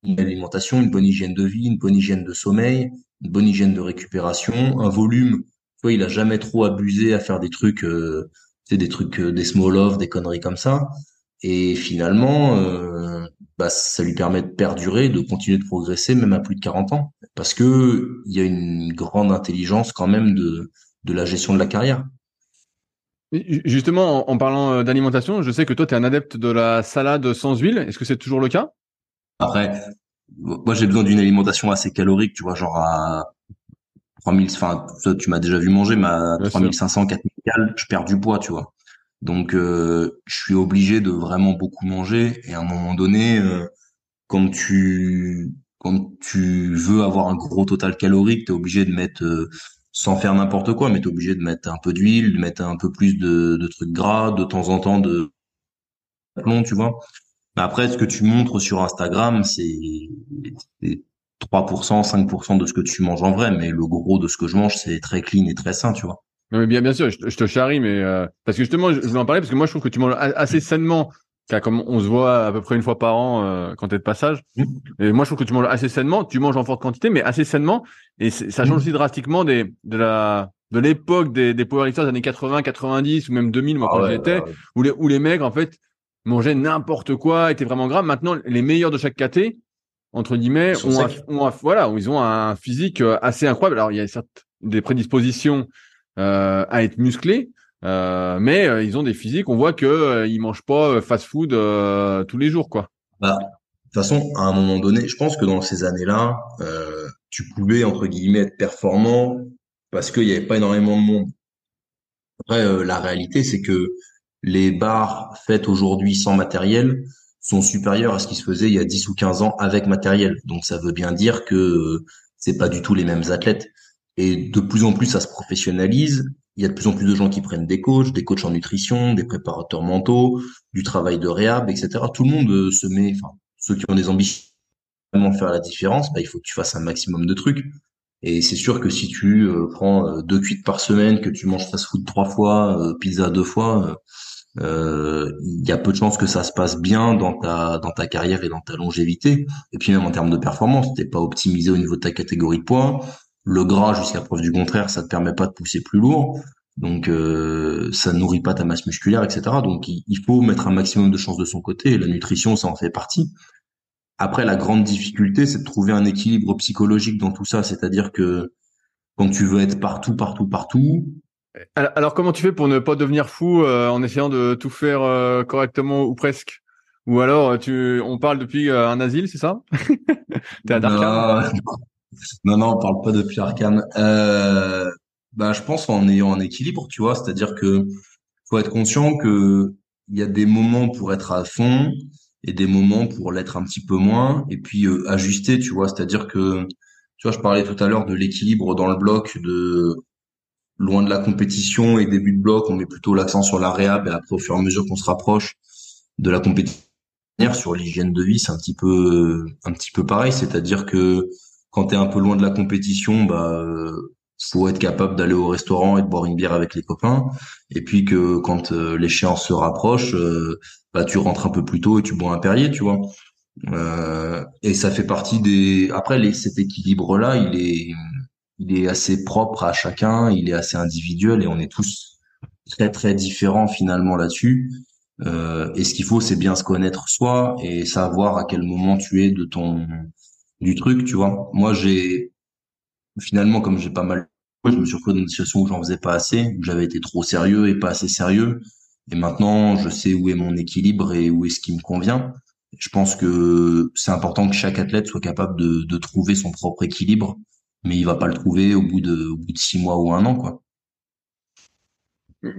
une alimentation, une bonne hygiène de vie, une bonne hygiène de sommeil, une bonne hygiène de récupération, un volume. Tu vois, il a jamais trop abusé à faire des trucs, euh, des trucs, euh, des small off, des conneries comme ça. Et finalement, euh, bah, ça lui permet de perdurer, de continuer de progresser, même à plus de 40 ans, parce que il y a une grande intelligence quand même de de la gestion de la carrière. Justement, en, parlant d'alimentation, je sais que toi, tu es un adepte de la salade sans huile. Est-ce que c'est toujours le cas? Après, moi, j'ai besoin d'une alimentation assez calorique, tu vois, genre à 3000, enfin, tu m'as déjà vu manger, mais à 3500, 4000 calories, je perds du poids, tu vois. Donc, euh, je suis obligé de vraiment beaucoup manger. Et à un moment donné, euh, quand tu quand tu veux avoir un gros total calorique, tu es obligé de mettre sans faire n'importe quoi, mais t'es obligé de mettre un peu d'huile, de mettre un peu plus de, de, trucs gras, de temps en temps de plomb, tu vois. Mais après, ce que tu montres sur Instagram, c'est 3%, 5% de ce que tu manges en vrai, mais le gros de ce que je mange, c'est très clean et très sain, tu vois. mais bien, bien sûr, je, te charrie, mais euh, parce que justement, je voulais en parler parce que moi, je trouve que tu manges assez sainement comme on se voit à peu près une fois par an euh, quand tu es de passage. Mmh. Et moi, je trouve que tu manges assez sainement. Tu manges en forte quantité, mais assez sainement. Et ça change mmh. aussi drastiquement des, de la de l'époque des, des powerlifters des années 80, 90 ou même 2000, moi, ah quand j'étais, où, les, où les mecs, en fait, mangeaient n'importe quoi, étaient vraiment gras. Maintenant, les meilleurs de chaque caté, entre guillemets, ont, ont voilà, ils ont un physique euh, assez incroyable. Alors, il y a certes des prédispositions euh, à être musclés, euh, mais euh, ils ont des physiques, on voit que ils mangent pas fast-food tous les jours, quoi. Bah, de toute façon, à un moment donné, je pense que dans ces années-là, tu pouvais entre guillemets être performant parce qu'il n'y avait pas énormément de monde. Après, la réalité, c'est que les bars faites aujourd'hui sans matériel sont supérieurs à ce qui se faisait il y a 10 ou 15 ans avec matériel. Donc ça veut bien dire que c'est pas du tout les mêmes athlètes. Et de plus en plus, ça se professionnalise il y a de plus en plus de gens qui prennent des coachs, des coachs en nutrition, des préparateurs mentaux, du travail de réhab, etc. Tout le monde euh, se met, enfin, ceux qui ont des ambitions de faire la différence, bah, il faut que tu fasses un maximum de trucs. Et c'est sûr que si tu euh, prends euh, deux cuites par semaine, que tu manges fast-food trois fois, pizza deux fois, il y a peu de chances que ça se passe bien dans ta dans ta carrière et dans ta longévité. Et puis même en termes de performance, t'es pas optimisé au niveau de ta catégorie de poids. Le gras, jusqu'à preuve du contraire, ça te permet pas de pousser plus lourd. Donc euh, ça nourrit pas ta masse musculaire, etc. Donc il, faut mettre un maximum de chances de son côté. la nutrition, ça en fait partie. Après, la grande difficulté, c'est de trouver un équilibre psychologique dans tout ça. C'est-à-dire que quand tu veux être partout, partout, partout. Alors, comment tu fais pour ne pas devenir fou euh, en essayant de tout faire euh, correctement ou presque? Ou alors, tu, on parle depuis euh, un asile, c'est ça? T'es à non, non, on parle pas de Arcane. Euh, bah, je pense en ayant un équilibre, tu vois, c'est-à-dire que faut être conscient que il y a des moments pour être à fond et des moments pour l'être un petit peu moins, et puis euh, ajuster, tu vois, c'est-à-dire que, tu vois, je parlais tout à l'heure de l'équilibre dans le bloc, de loin de la compétition et début de bloc, on met plutôt l'accent sur la réhab, et après au fur et à mesure qu'on se rapproche de la compétition sur l'hygiène de vie, c'est un petit peu un petit peu pareil, c'est-à-dire que quand tu es un peu loin de la compétition, bah euh, faut être capable d'aller au restaurant et de boire une bière avec les copains. Et puis que quand euh, l'échéance se rapproche, euh, bah tu rentres un peu plus tôt et tu bois un Perrier, tu vois. et ça fait partie des. Après, cet équilibre-là, il est, il est assez propre à chacun, il est assez individuel et on est tous très très différents finalement là-dessus. Euh, et ce qu'il faut, c'est bien se connaître soi et savoir à quel moment tu es de ton du truc, tu vois. Moi, j'ai finalement, comme j'ai pas mal, je me suis retrouvé dans une situation où j'en faisais pas assez, où j'avais été trop sérieux et pas assez sérieux. Et maintenant, je sais où est mon équilibre et où est ce qui me convient. Je pense que c'est important que chaque athlète soit capable de, de trouver son propre équilibre, mais il va pas le trouver au bout de, au bout de six mois ou un an, quoi.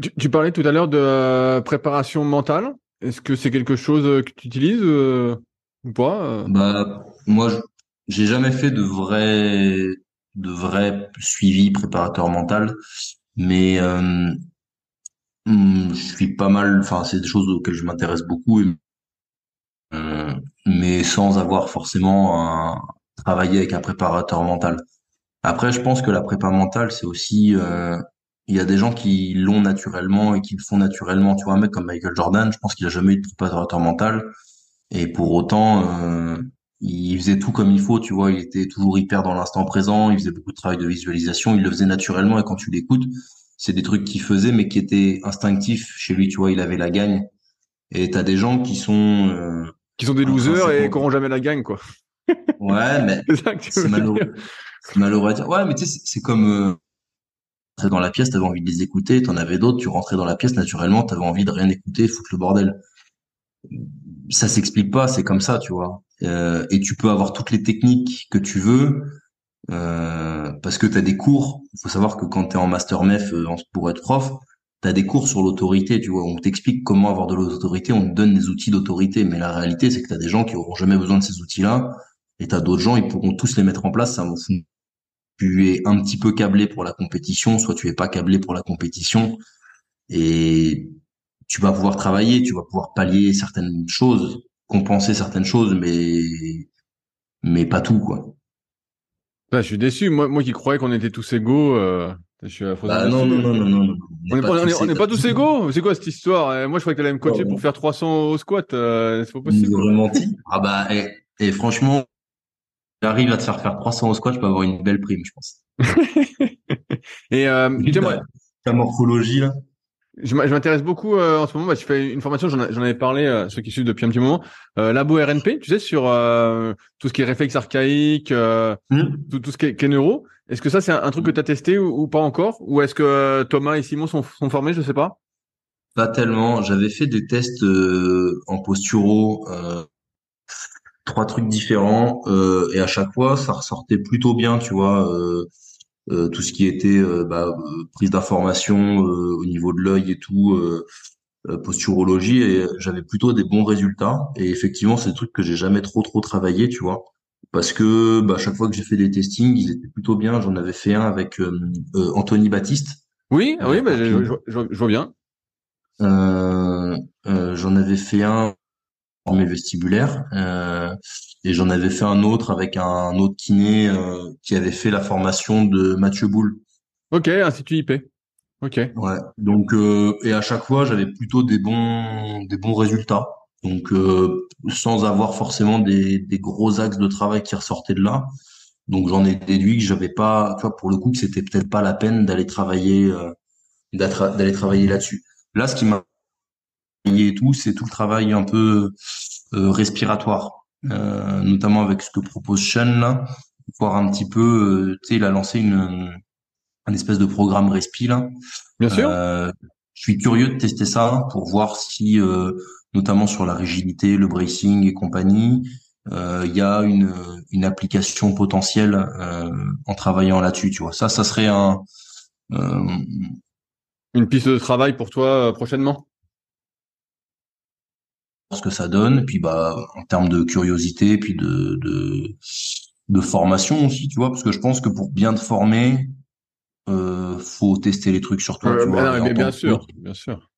Tu, tu parlais tout à l'heure de euh, préparation mentale. Est-ce que c'est quelque chose euh, que tu utilises euh, ou pas Bah, moi, j'ai jamais fait de vrai, de vrai suivi préparateur mental, mais euh, hmm, je suis pas mal. Enfin, c'est des choses auxquelles je m'intéresse beaucoup, et, euh, mais sans avoir forcément un, travaillé avec un préparateur mental. Après, je pense que la prépa mentale, c'est aussi euh, il y a des gens qui l'ont naturellement et qui le font naturellement. Tu vois, un mec comme Michael Jordan, je pense qu'il a jamais eu de préparateur mental. Et pour autant, euh, il faisait tout comme il faut. Tu vois, il était toujours hyper dans l'instant présent. Il faisait beaucoup de travail de visualisation. Il le faisait naturellement. Et quand tu l'écoutes, c'est des trucs qu'il faisait, mais qui étaient instinctifs chez lui. Tu vois, il avait la gagne. Et t'as des gens qui sont euh, qui sont des losers et qui n'auront jamais la gagne, quoi. Ouais, mais c'est malheureux. Malheureux à dire. Ouais, mais tu sais, c'est comme euh, dans la pièce, t'avais envie de les écouter, t'en avais d'autres, tu rentrais dans la pièce, naturellement, t'avais envie de rien écouter, foutre le bordel. Ça s'explique pas, c'est comme ça, tu vois. Euh, et tu peux avoir toutes les techniques que tu veux, euh, parce que t'as des cours. Il faut savoir que quand t'es en master MEF euh, pour être prof, t'as des cours sur l'autorité, tu vois. On t'explique comment avoir de l'autorité, on te donne des outils d'autorité. Mais la réalité, c'est que t'as des gens qui auront jamais besoin de ces outils-là, et t'as d'autres gens, ils pourront tous les mettre en place. Ça, tu es un petit peu câblé pour la compétition, soit tu es pas câblé pour la compétition, et tu vas pouvoir travailler, tu vas pouvoir pallier certaines choses, compenser certaines choses, mais mais pas tout quoi. Bah, je suis déçu. Moi, moi qui croyais qu'on était tous égaux, euh, je suis bah, non, non, non, non, non, On n'est pas, on est, pas tous égaux. C'est quoi cette histoire? Euh, Moi, je croyais que tu allais me coacher pour faire 300 au squat. Euh, c'est pas possible. menti. Ah bah, et, et franchement, j'arrive à te faire faire 300 au squat, je peux avoir une belle prime, je pense. et euh, ta, ta morphologie là. Je m'intéresse beaucoup euh, en ce moment. Bah, je fais une formation, j'en avais parlé, euh, ceux qui suivent depuis un petit moment, euh, labo RNP, tu sais, sur euh, tout ce qui est réflexe archaïque, euh, mmh. tout, tout, ce qui est, qui est neuro. Est-ce que ça, c'est un, truc que tu as testé ou, ou, pas encore? Ou est-ce que Thomas et Simon sont, sont formés Je sais pas? Pas tellement. J'avais fait des tests en posturo, trois trucs différents, et à chaque fois, ça ressortait plutôt bien, tu vois. Euh, tout ce qui était euh, bah, euh, prise d'information au niveau de l'œil et tout, posturologie, et j'avais plutôt des bons résultats. Et effectivement, c'est des trucs que j'ai jamais trop trop travaillé, tu vois parce que bah, chaque fois que j'ai fait des testings, ils étaient plutôt bien. J'en avais fait un avec euh, Anthony Baptiste. Oui, oui, bah, je, je, je, vois bien. Euh, euh, j'en avais fait un mes vestibulaires euh, et j'en avais fait un autre avec un autre kiné euh, qui avait fait la formation de Mathieu Boulle. Ok, Institut IP. Ok. Ouais. Donc euh, et à chaque fois j'avais plutôt des bons des bons résultats. Donc sans avoir forcément des, des gros axes de travail qui ressortaient de là. Donc j'en ai déduit que j'avais pas, tu vois, pour le coup que c'était peut-être pas la peine d'aller travailler d'aller travailler là-dessus. Là, ce qui m'a et tout, c'est tout le travail un peu euh, respiratoire, euh, notamment avec ce que propose Sean là, voir un petit peu, euh, tu sais, il a lancé une un espèce de programme respi là. Bien sûr. je suis curieux de tester ça pour voir si, notamment sur la rigidité, le bracing et compagnie, il y a une, une application potentielle en travaillant là-dessus. Tu vois, ça, ça serait un une piste de travail pour toi prochainement? Ce que ça donne, puis bah en termes de curiosité, puis de, de, de formation aussi, tu vois, parce que je pense que pour bien te former, euh, faut tester les trucs sur toi. tu vois, mais bien sûr, bien sûr.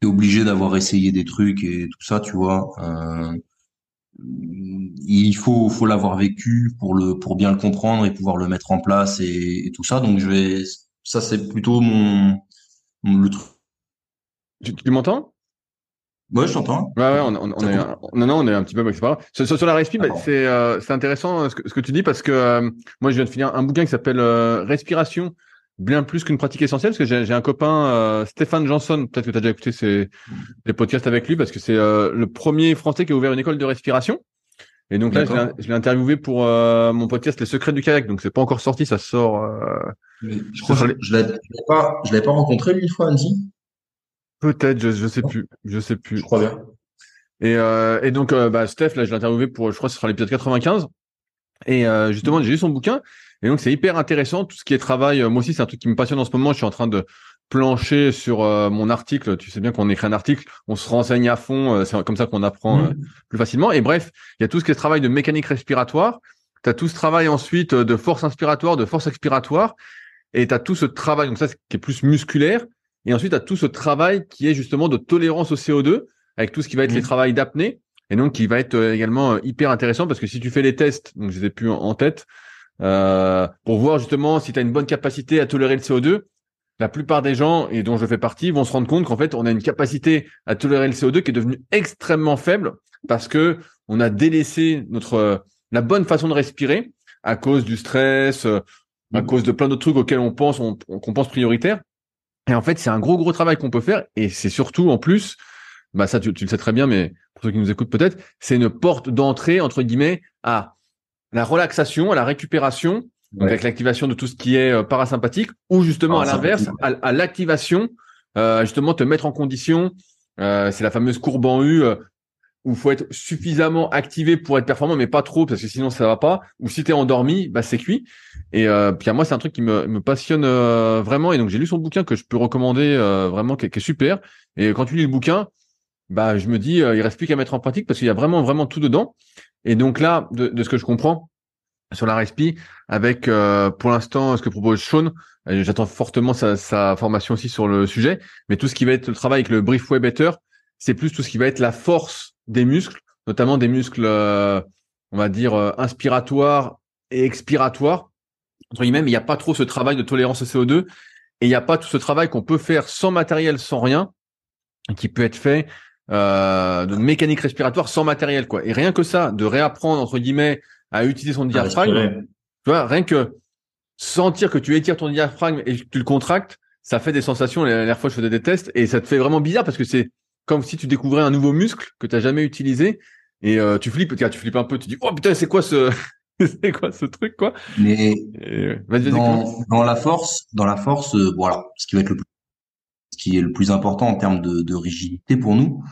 T'es obligé d'avoir essayé des trucs et tout ça, tu vois. Euh, il faut faut l'avoir vécu pour le pour bien le comprendre et pouvoir le mettre en place et, et tout ça. Donc je vais, ça c'est plutôt mon, mon le truc. Tu, tu m'entends? Ouais, je t'entends. Ouais, ouais, on, on, on est, non, non, on est un petit peu, c'est pas grave. Sur, sur la respi, bah, c'est, euh, c'est intéressant ce que, ce que tu dis parce que euh, moi, je viens de finir un bouquin qui s'appelle euh, Respiration, bien plus qu'une pratique essentielle, parce que j'ai, un copain, Stéphane Janson, peut-être que tu as déjà écouté ses, les podcasts avec lui, parce que c'est le premier Français qui a ouvert une école de respiration. Et donc là, je l'ai interviewé pour mon podcast Les Secrets du kayak. Donc c'est pas encore sorti, ça sort. je crois que je l'avais pas, je l'avais pas rencontré lui une fois, Andy. Peut-être, je, je sais plus, je sais plus. Je crois bien. Et, euh, et donc, euh, bah, Steph, là, je l'ai interviewé pour, je crois que ce sera l'épisode 95. Et euh, justement, j'ai lu son bouquin. Et donc, c'est hyper intéressant. Tout ce qui est travail, moi aussi, c'est un truc qui me passionne en ce moment. Je suis en train de plancher sur mon article. Tu sais bien qu'on écrit un article, on se renseigne à fond. c'est comme ça qu'on apprend mmh. plus facilement. Et bref, il y a tout ce qui est travail de mécanique respiratoire. Tu as tout ce travail ensuite de force inspiratoire, de force expiratoire. Et tu as tout ce travail, donc ça, qui est plus musculaire. Et ensuite, tu as tout ce travail qui est justement de tolérance au CO2, avec tout ce qui va être les mmh. travails d'apnée, et donc qui va être euh, également euh, hyper intéressant, parce que si tu fais les tests, donc je les ai plus en, tête, euh, pour voir justement si tu as une bonne capacité à tolérer le CO2, la plupart des gens, et dont je fais partie, vont se rendre compte qu'en fait, on a une capacité à tolérer le CO2 qui est devenue extrêmement faible, parce que on a délaissé notre euh, la bonne façon de respirer à cause du stress, à mmh. cause de plein d'autres trucs auxquels on pense, qu'on pense prioritaire. Et en fait, c'est un gros, gros travail qu'on peut faire. Et c'est surtout, en plus, bah ça, tu, le sais très bien, mais pour ceux qui nous écoutent peut-être, c'est une porte d'entrée, entre guillemets, à la relaxation, à la récupération, avec l'activation de tout ce qui est euh, parasympathique, ou justement, à l'inverse, à, l'activation, euh, justement, te mettre en condition. Euh, c'est la fameuse courbe en U où faut être suffisamment activé pour être performant, mais pas trop, parce que sinon ça va pas. Ou si tu es endormi, bah c'est cuit. Et euh, puis à moi, c'est un truc qui me, me passionne euh, vraiment. Et donc j'ai lu son bouquin que je peux recommander euh, vraiment, qui, est super. Et quand tu lis le bouquin, bah je me dis, euh, il reste plus qu'à mettre en pratique parce qu'il y a vraiment, vraiment tout dedans. Et donc là, de, de ce que je comprends sur la respi, avec pour l'instant ce que propose Sean, j'attends fortement sa, sa formation aussi sur le sujet, mais tout ce qui va être le travail avec le brief way better, c'est plus tout ce qui va être la force des muscles, notamment des muscles, euh, on va dire, euh, inspiratoires et expiratoires. Entre guillemets, mais il n'y a pas trop ce travail de tolérance au CO2 et il n'y a pas tout ce travail qu'on peut faire sans matériel, sans rien, qui peut être fait euh, de mécanique respiratoire sans matériel, quoi. Et rien que ça, de réapprendre entre guillemets à utiliser son diaphragme, tu vois, rien que sentir que tu étires ton diaphragme et que tu le contractes, ça fait des sensations. La dernière fois, je faisais des tests et ça te fait vraiment bizarre parce que c'est comme si tu découvrais un nouveau muscle que tu n'as jamais utilisé et euh, tu flippes, tu flippes un peu, tu dis oh putain c'est quoi ce c'est quoi ce truc quoi? Mais dans, la force, dans la force, euh, voilà, ce qui va être le plus, ce qui est le plus important en termes de, rigidité pour nous.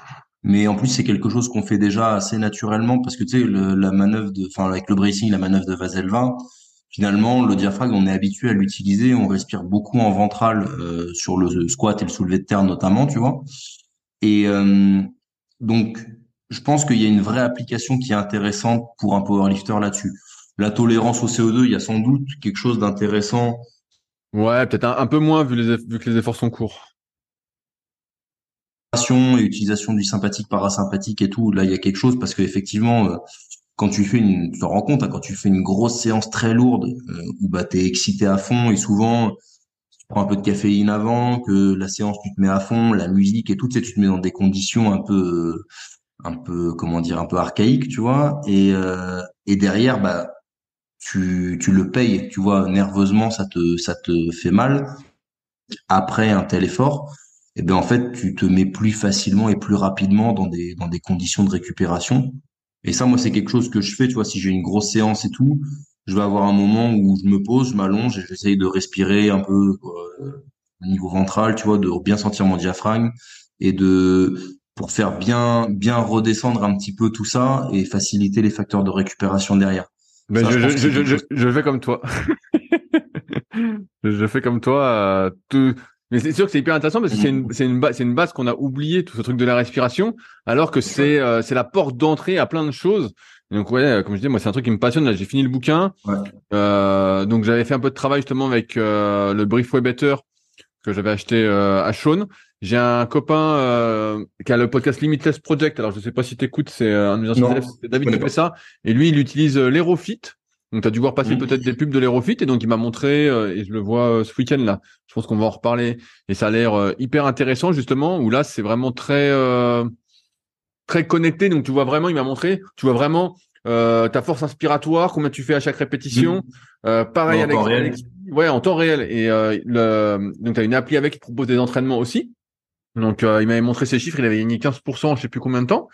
Mais en plus, c'est quelque chose qu'on fait déjà assez naturellement parce que tu sais, la manœuvre de, enfin, avec le bracing, la manœuvre de Vaselvin, finalement, le diaphragme, on est habitué à l'utiliser. On respire beaucoup en ventral euh, sur le squat et le soulevé de terre notamment, tu vois. Et euh, donc, je pense qu'il y a une vraie application qui est intéressante pour un powerlifter là-dessus. La tolérance au CO2, il y a sans doute quelque chose d'intéressant. Ouais, peut-être un, peu moins vu, les, vu que les efforts sont courts. Et utilisation du sympathique, parasympathique et tout, là il y a quelque chose parce qu'effectivement, euh, quand tu fais une, tu te rends compte, hein, quand tu fais une grosse séance très lourde euh, où bah t'es excité à fond et souvent prends un peu de caféine avant, que la séance tu te mets à fond, la musique et tout, tu, tu te mets dans des conditions un peu, un peu, comment dire, un peu archaïques, tu vois, et, euh, et derrière, bah, tu, tu le payes, tu vois, nerveusement, ça te, ça te fait mal. Après un tel effort, et eh ben en fait, tu te mets plus facilement et plus rapidement dans des, dans des conditions de récupération. Et ça, moi, c'est quelque chose que je fais, tu vois, si j'ai une grosse séance et tout, je vais avoir un moment où je me pose, je m'allonge et j'essaye de respirer un peu euh, au niveau ventral, tu vois, de bien sentir mon diaphragme et de pour faire bien bien redescendre un petit peu tout ça et faciliter les facteurs de récupération derrière. Ben je, je, je, je, fais comme toi. je fais comme toi. Euh, tout... Mais c'est sûr que c'est hyper intéressant parce que c'est une c'est une base c'est une base qu'on a oublié tout ce truc de la respiration alors que c'est euh, c'est la porte d'entrée à plein de choses donc ouais, comme je disais, moi c'est un truc qui me passionne. Là, j'ai fini le bouquin. Euh, donc j'avais fait un peu de travail justement avec euh, le Brief Better que j'avais acheté euh, à Sean. J'ai un copain euh, qui a le podcast Limitless Project. Alors je sais pas si t'écoutes, c'est un de mes anciens élèves, c'est David qui fait ça. Et lui, il utilise l'Aerofit. Donc tu as dû voir passer mmh. peut-être des pubs de l'Aerofit et donc il m'a montré et je le vois ce week-end là. Je pense qu'on va en reparler et ça a l'air hyper intéressant justement. Où là c'est vraiment très très connecté. Donc tu vois vraiment, il m'a montré, tu vois vraiment euh, ta force inspiratoire, combien tu fais à chaque répétition. Euh, pareil avec, ouais, en temps réel. Et euh, le, donc tu as une appli avec qui propose des entraînements aussi. Donc il m'avait montré ses chiffres, il avait gagné 15%, je sais plus combien de temps.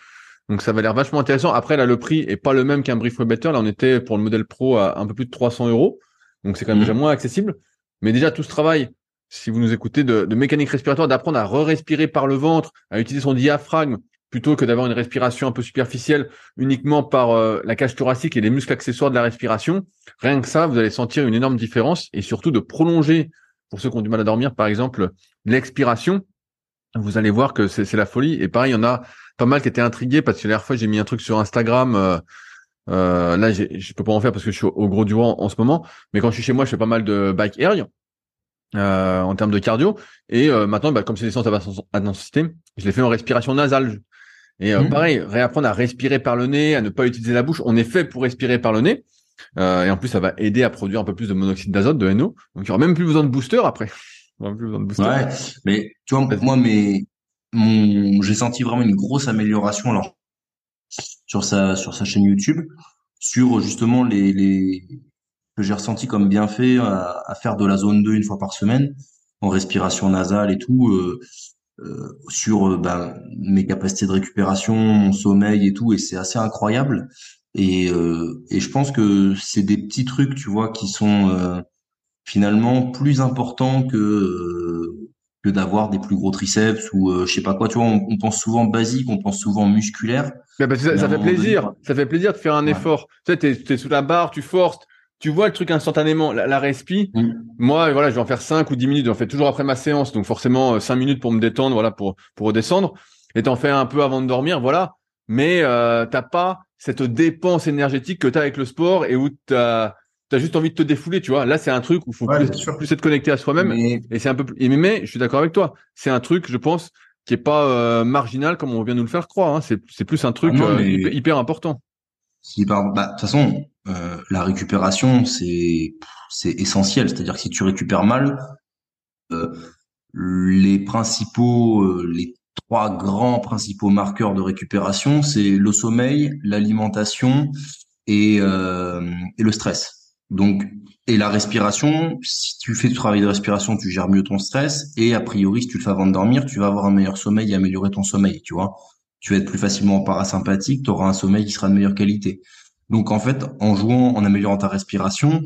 Donc ça va l'air vachement intéressant. Après là, le prix est pas le même qu'un Brief Better. Là, on était pour le modèle Pro à un peu plus de 300 euros. Donc c'est quand même mmh. déjà moins accessible. Mais déjà tout ce travail, si vous nous écoutez, de, de mécanique respiratoire, d'apprendre à re-respirer par le ventre, à utiliser son diaphragme plutôt que d'avoir une respiration un peu superficielle uniquement par euh, la cage thoracique et les muscles accessoires de la respiration. Rien que ça, vous allez sentir une énorme différence et surtout de prolonger, pour ceux qui ont du mal à dormir, par exemple, l'expiration. Vous allez voir que c'est la folie. Et pareil, il y en a pas mal qui étaient intrigués parce que la dernière fois, j'ai mis un truc sur Instagram. Euh, euh, là, je peux pas en faire parce que je suis au, gros du vent en, ce moment. Mais quand je suis chez moi, je fais pas mal de bike air euh, en termes de cardio. Et euh, maintenant, bah, comme c'est des séances à basse intensité, je l'ai fait en respiration nasale. Et euh, mmh. pareil, réapprendre à respirer par le nez, à ne pas utiliser la bouche. On est fait pour respirer par le nez. et en plus, ça va aider à produire un peu plus de monoxyde d'azote, de NO. Donc, il n'y aura même plus besoin de booster après. plus besoin de booster. Ouais, mais tu vois, moi, mais mon, j'ai senti vraiment une grosse amélioration alors sur sa sur sa chaîne YouTube sur justement les les que j'ai ressenti comme bienfait à, à faire de la zone 2 une fois par semaine en respiration nasale et tout euh, euh, sur euh, ben, mes capacités de récupération, mon sommeil et tout et c'est assez incroyable et euh, et je pense que c'est des petits trucs tu vois qui sont euh, finalement plus importants que que d'avoir des plus gros triceps ou euh, je sais pas quoi. Tu vois, on, pense souvent basique, on pense souvent musculaire. Mais parce que ça, fait plaisir. Ça fait plaisir de faire un effort. Tu sais, t'es, es sous la barre, tu forces, tu vois le truc instantanément, la, la respi. Mm. Moi, voilà, je vais en faire 5 ou 10 minutes. J'en fais toujours après ma séance. Donc forcément, 5 euh, minutes pour me détendre, voilà, pour, pour redescendre. Et t'en fais un peu avant de dormir, voilà. Mais euh, t'as pas cette dépense énergétique que tu as avec le sport et où t'as tu as juste envie de te défouler, tu vois. Là, c'est un truc où il faut plus, être connecté à soi-même. Et c'est un peu plus... mais, je suis d'accord avec toi. C'est un truc, je pense, qui est pas euh, marginal comme on vient nous le faire croire. Hein. C'est plus un truc ah euh, hyper, important. Bah, de toute façon, euh, la récupération, c'est c'est essentiel. C'est-à-dire que si tu récupères mal, les principaux, les trois grands principaux marqueurs de récupération, c'est le sommeil, l'alimentation et, et le stress. Donc, et la respiration, si tu fais du travail de respiration, tu gères mieux ton stress. Et a priori, si tu le fais avant de dormir, tu vas avoir un meilleur sommeil et améliorer ton sommeil, tu vois. Tu vas être plus facilement parasympathique, tu auras un sommeil qui sera de meilleure qualité. Donc, en fait, en jouant, en améliorant ta respiration,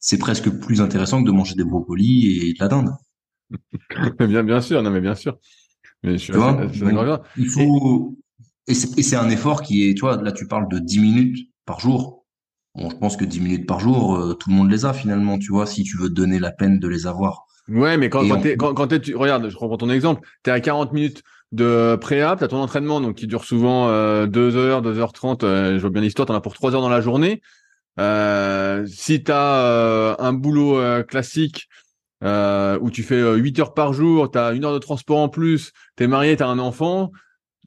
c'est presque plus intéressant que de manger des brocolis et de la dinde. bien, bien sûr, non, mais bien sûr. Mais je il faut, et c'est un effort qui est, tu vois, là, tu parles de 10 minutes par jour Bon, je pense que 10 minutes par jour, euh, tout le monde les a finalement, tu vois, si tu veux te donner la peine de les avoir. Ouais, mais quand, quand, t'es, quand, quand tu, regarde, je reprends ton exemple, tu es à 40 minutes de préap, tu as ton entraînement donc qui dure souvent euh, 2 heures, 2 heures 30, euh, je vois bien l'histoire, tu en as pour 3 heures dans la journée. Euh, si tu as euh, un boulot classique où tu fais 8 heures par jour, tu as une heure de transport en plus, tu es marié, tu as un enfant,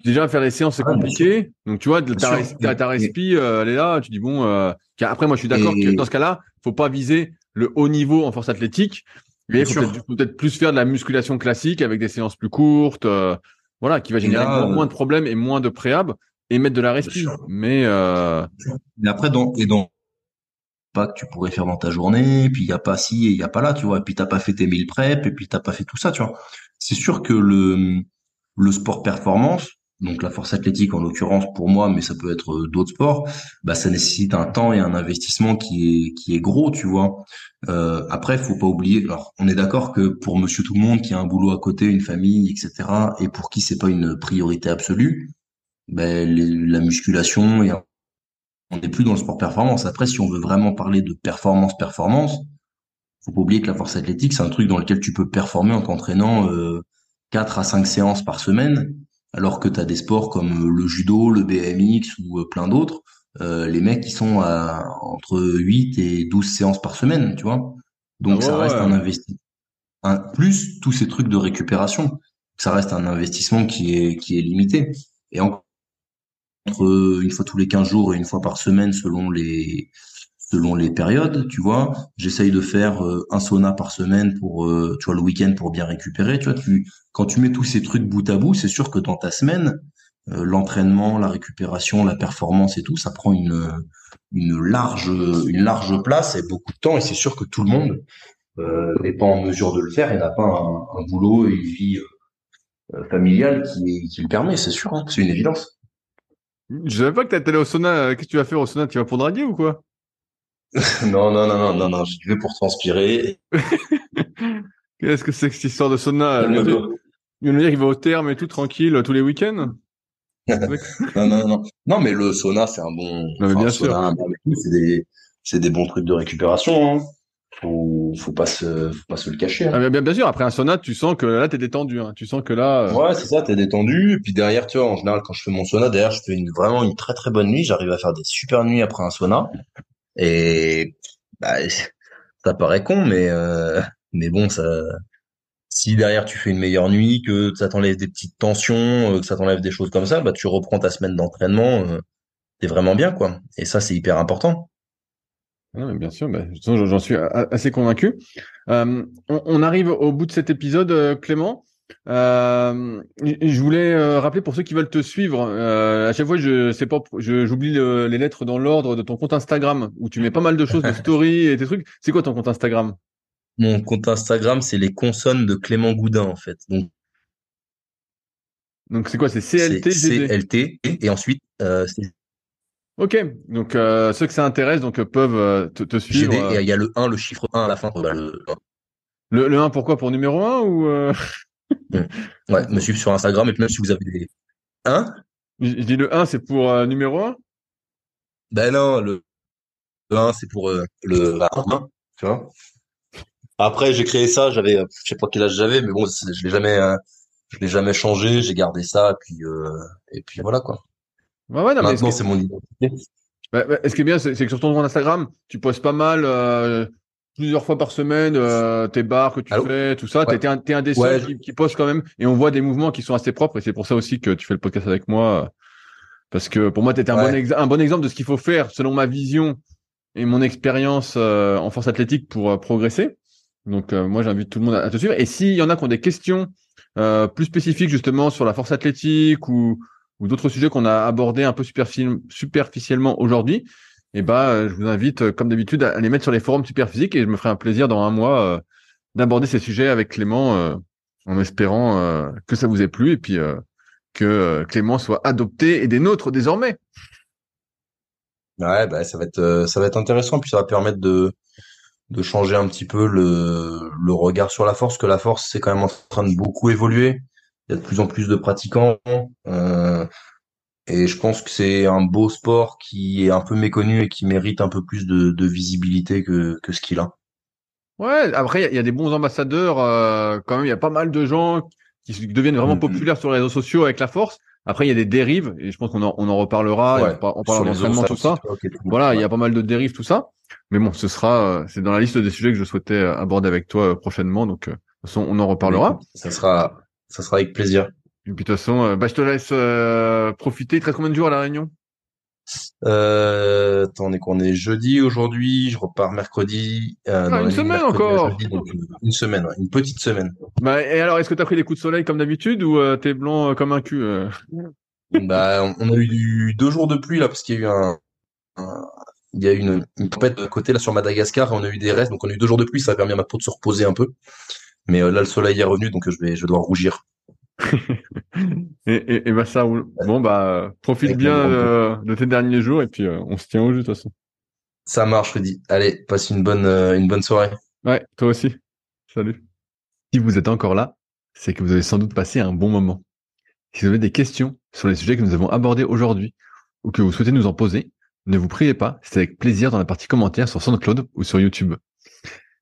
déjà faire les séances c'est compliqué. Donc tu vois, ta, ta, ta respi, elle est là, tu dis bon après, moi, je suis d'accord que dans ce cas-là, faut pas viser le haut niveau en force athlétique. Mais il faut peut-être plus faire de la musculation classique avec des séances plus courtes, euh, voilà, qui va générer moins de problèmes et moins de préhab et mettre de la respiration. Mais, euh... mais après, dans, et donc pas que tu pourrais faire dans ta journée, puis il y a pas ci et il y a pas là, tu vois, et puis t'as pas fait tes mille prep, et puis t'as pas fait tout ça, tu vois. C'est sûr que le, le sport performance, donc la force athlétique en l'occurrence pour moi, mais ça peut être euh, d'autres sports, bah ça nécessite un temps et un investissement qui est qui est gros, tu vois. Euh, après, faut pas oublier. Alors, on est d'accord que pour Monsieur tout le monde qui a un boulot à côté, une famille, etc., et pour qui c'est pas une priorité absolue, ben la musculation et on n'est plus dans le sport performance. Après, si on veut vraiment parler de performance, performance, faut pas oublier que la force athlétique c'est un truc dans lequel tu peux performer en t'entraînant euh, 4 à 5 séances par semaine alors que tu as des sports comme euh, le judo, le BMX ou euh, plein d'autres, euh, les mecs qui sont à entre 8 et 12 séances par semaine, tu vois. Donc ah ça reste un investissement. plus tous ces trucs de récupération, ça reste un investissement qui est qui est limité. Et entre une fois tous les 15 jours et une fois par semaine selon les selon les périodes, tu vois. J'essaye de faire euh, un sauna par semaine pour, euh, tu vois, le week-end pour bien récupérer. Tu vois, tu, quand tu mets tous ces trucs bout à bout, c'est sûr que dans ta semaine, l'entraînement, la récupération, la performance et tout, ça prend une une large une large place et beaucoup de temps et c'est sûr que tout le monde euh, n'est pas en mesure de le faire et n'a pas un, boulot et une vie euh, familiale qui, le permet, c'est sûr, hein, c'est une évidence. Je savais pas que allé au sauna. Qu'est-ce que tu vas faire au sauna? Tu vas pour draguer ou quoi? Non, non, non, non, non, non, j'y vais pour transpirer. Qu'est-ce que c'est que cette histoire de sauna? Il y dire qu'il va au terme et tout tranquille tous les week-ends? Non, non, non. Non, mais le sauna, c'est un bon. Non, bien sûr. C'est des, c'est des bons trucs de récupération. Hein. Faut, faut pas se, faut pas se le cacher. Hein. Ah, bien, bien sûr. Après un sauna, tu sens que là, t'es détendu. Hein. Tu sens que là. Euh... Ouais, c'est ça. T'es détendu. Et puis derrière, tu vois, en général, quand je fais mon sauna, derrière, je fais une, vraiment une très très bonne nuit. J'arrive à faire des super nuits après un sauna. Et bah, ça paraît con, mais euh, mais bon, ça, si derrière tu fais une meilleure nuit, que ça t'enlève des petites tensions, euh, que ça t'enlève des choses comme ça, bah tu reprends ta semaine d'entraînement, euh, t'es vraiment bien quoi. Et ça c'est hyper important. Ah bien sûr, bah, j'en suis assez convaincu. Euh, on, arrive au bout de cet épisode, Clément. Je voulais rappeler pour ceux qui veulent te suivre. à chaque fois, je sais pas, j'oublie les lettres dans l'ordre de ton compte Instagram où tu mets pas mal de choses, de stories et tes trucs. C'est quoi ton compte Instagram? Mon compte Instagram, c'est les consonnes de Clément Goudin, en fait. Donc, donc c'est quoi? C'est CLT CLT et ensuite euh, Ok, donc euh, ceux que ça intéresse donc euh, peuvent euh, te, te, suivre. Il y a le 1, le chiffre 1 à la fin. le... Le, 1 pourquoi? Pour numéro 1 ou Ouais, me suivre sur Instagram et puis même si vous avez des 1 je, dis le 1 c'est pour numéro 1 Ben non, le, 1 c'est pour le 1, tu vois. Après, j'ai créé ça, j'avais, euh, je sais pas quel âge j'avais, mais bon, je l'ai jamais, euh, je l'ai jamais changé, j'ai gardé ça, et puis, euh, et puis voilà quoi. Ouais, ouais, non, Maintenant, c'est mon identité. Bah, bah, ce qui est bien, c'est que sur ton compte Instagram, tu postes pas mal, euh, plusieurs fois par semaine, euh, tes bars que tu fais, tout ça. T'es un, es un des seuls qui, qui poste quand même, et on voit des mouvements qui sont assez propres, et c'est pour ça aussi que tu fais le podcast avec moi, parce que pour moi, t'étais un bon un bon exemple de ce qu'il faut faire selon ma vision et mon expérience en force athlétique pour progresser. Donc euh, moi j'invite tout le monde à, te suivre. Et s'il y en a qui ont des questions euh, plus spécifiques justement sur la force athlétique ou, ou d'autres sujets qu'on a abordés un peu superficiellement aujourd'hui, eh ben euh, je vous invite comme d'habitude à les mettre sur les forums Superphysique et je me ferai un plaisir dans un mois d'aborder ces sujets avec Clément en espérant que ça vous ait plu et puis que Clément soit adopté et des nôtres désormais. Ouais, bah, ça va être ça va intéressant puis ça va permettre de changer un petit peu le, regard sur la force, que la force c'est quand même en train de beaucoup évoluer. Il y a de plus en plus de pratiquants. Euh, et je pense que c'est un beau sport qui est un peu méconnu et qui mérite un peu plus de, de visibilité que, que ce qu'il a. Ouais, après, il y, a des bons ambassadeurs. Euh, quand même, il y a pas mal de gens qui deviennent vraiment mm-hmm. populaires sur les réseaux sociaux avec la force. Après, il y a des dérives, et je pense qu'on en, on en reparlera. on, parle d'entraînement, tout ça. voilà, il y a pas mal de dérives, tout ça. Mais bon, ce sera, euh, c'est dans la liste des sujets que je souhaitais euh, aborder avec toi euh, prochainement. Donc, de toute façon, on en reparlera. Ça sera, ça sera avec plaisir. Et puis, de toute façon, bah, je te laisse profiter. Il te reste combien de jours à la Réunion? Euh, attendez qu'on est jeudi aujourd'hui, je repars mercredi. Euh, ah, une semaine encore. une semaine, une petite semaine. Bah, et alors, est-ce que tu as pris les coups de soleil comme d'habitude ou euh, t'es blanc comme un cul Bah, on a eu deux jours de pluie là parce qu'il y a eu un, il y a eu une, une tempête de côté là sur Madagascar, on a eu des restes, donc on a eu deux jours de pluie, ça a permis à ma peau de se reposer un peu. Mais là, le soleil est revenu, donc je vais, je dois rougir. et, et, bah ça roule. Bon bah profite bien euh, de tes derniers jours et puis euh, on se tient au jeu de toute façon. Ça marche, Rudy. Allez, passe une bonne euh, une bonne soirée. Ouais, toi aussi. Salut. Si vous êtes encore là, c'est que vous avez sans doute passé un bon moment. Si vous avez des questions sur les sujets que nous avons abordés aujourd'hui ou que vous souhaitez nous en poser, ne vous priez pas, c'est avec plaisir dans la partie commentaires sur SoundCloud ou sur YouTube.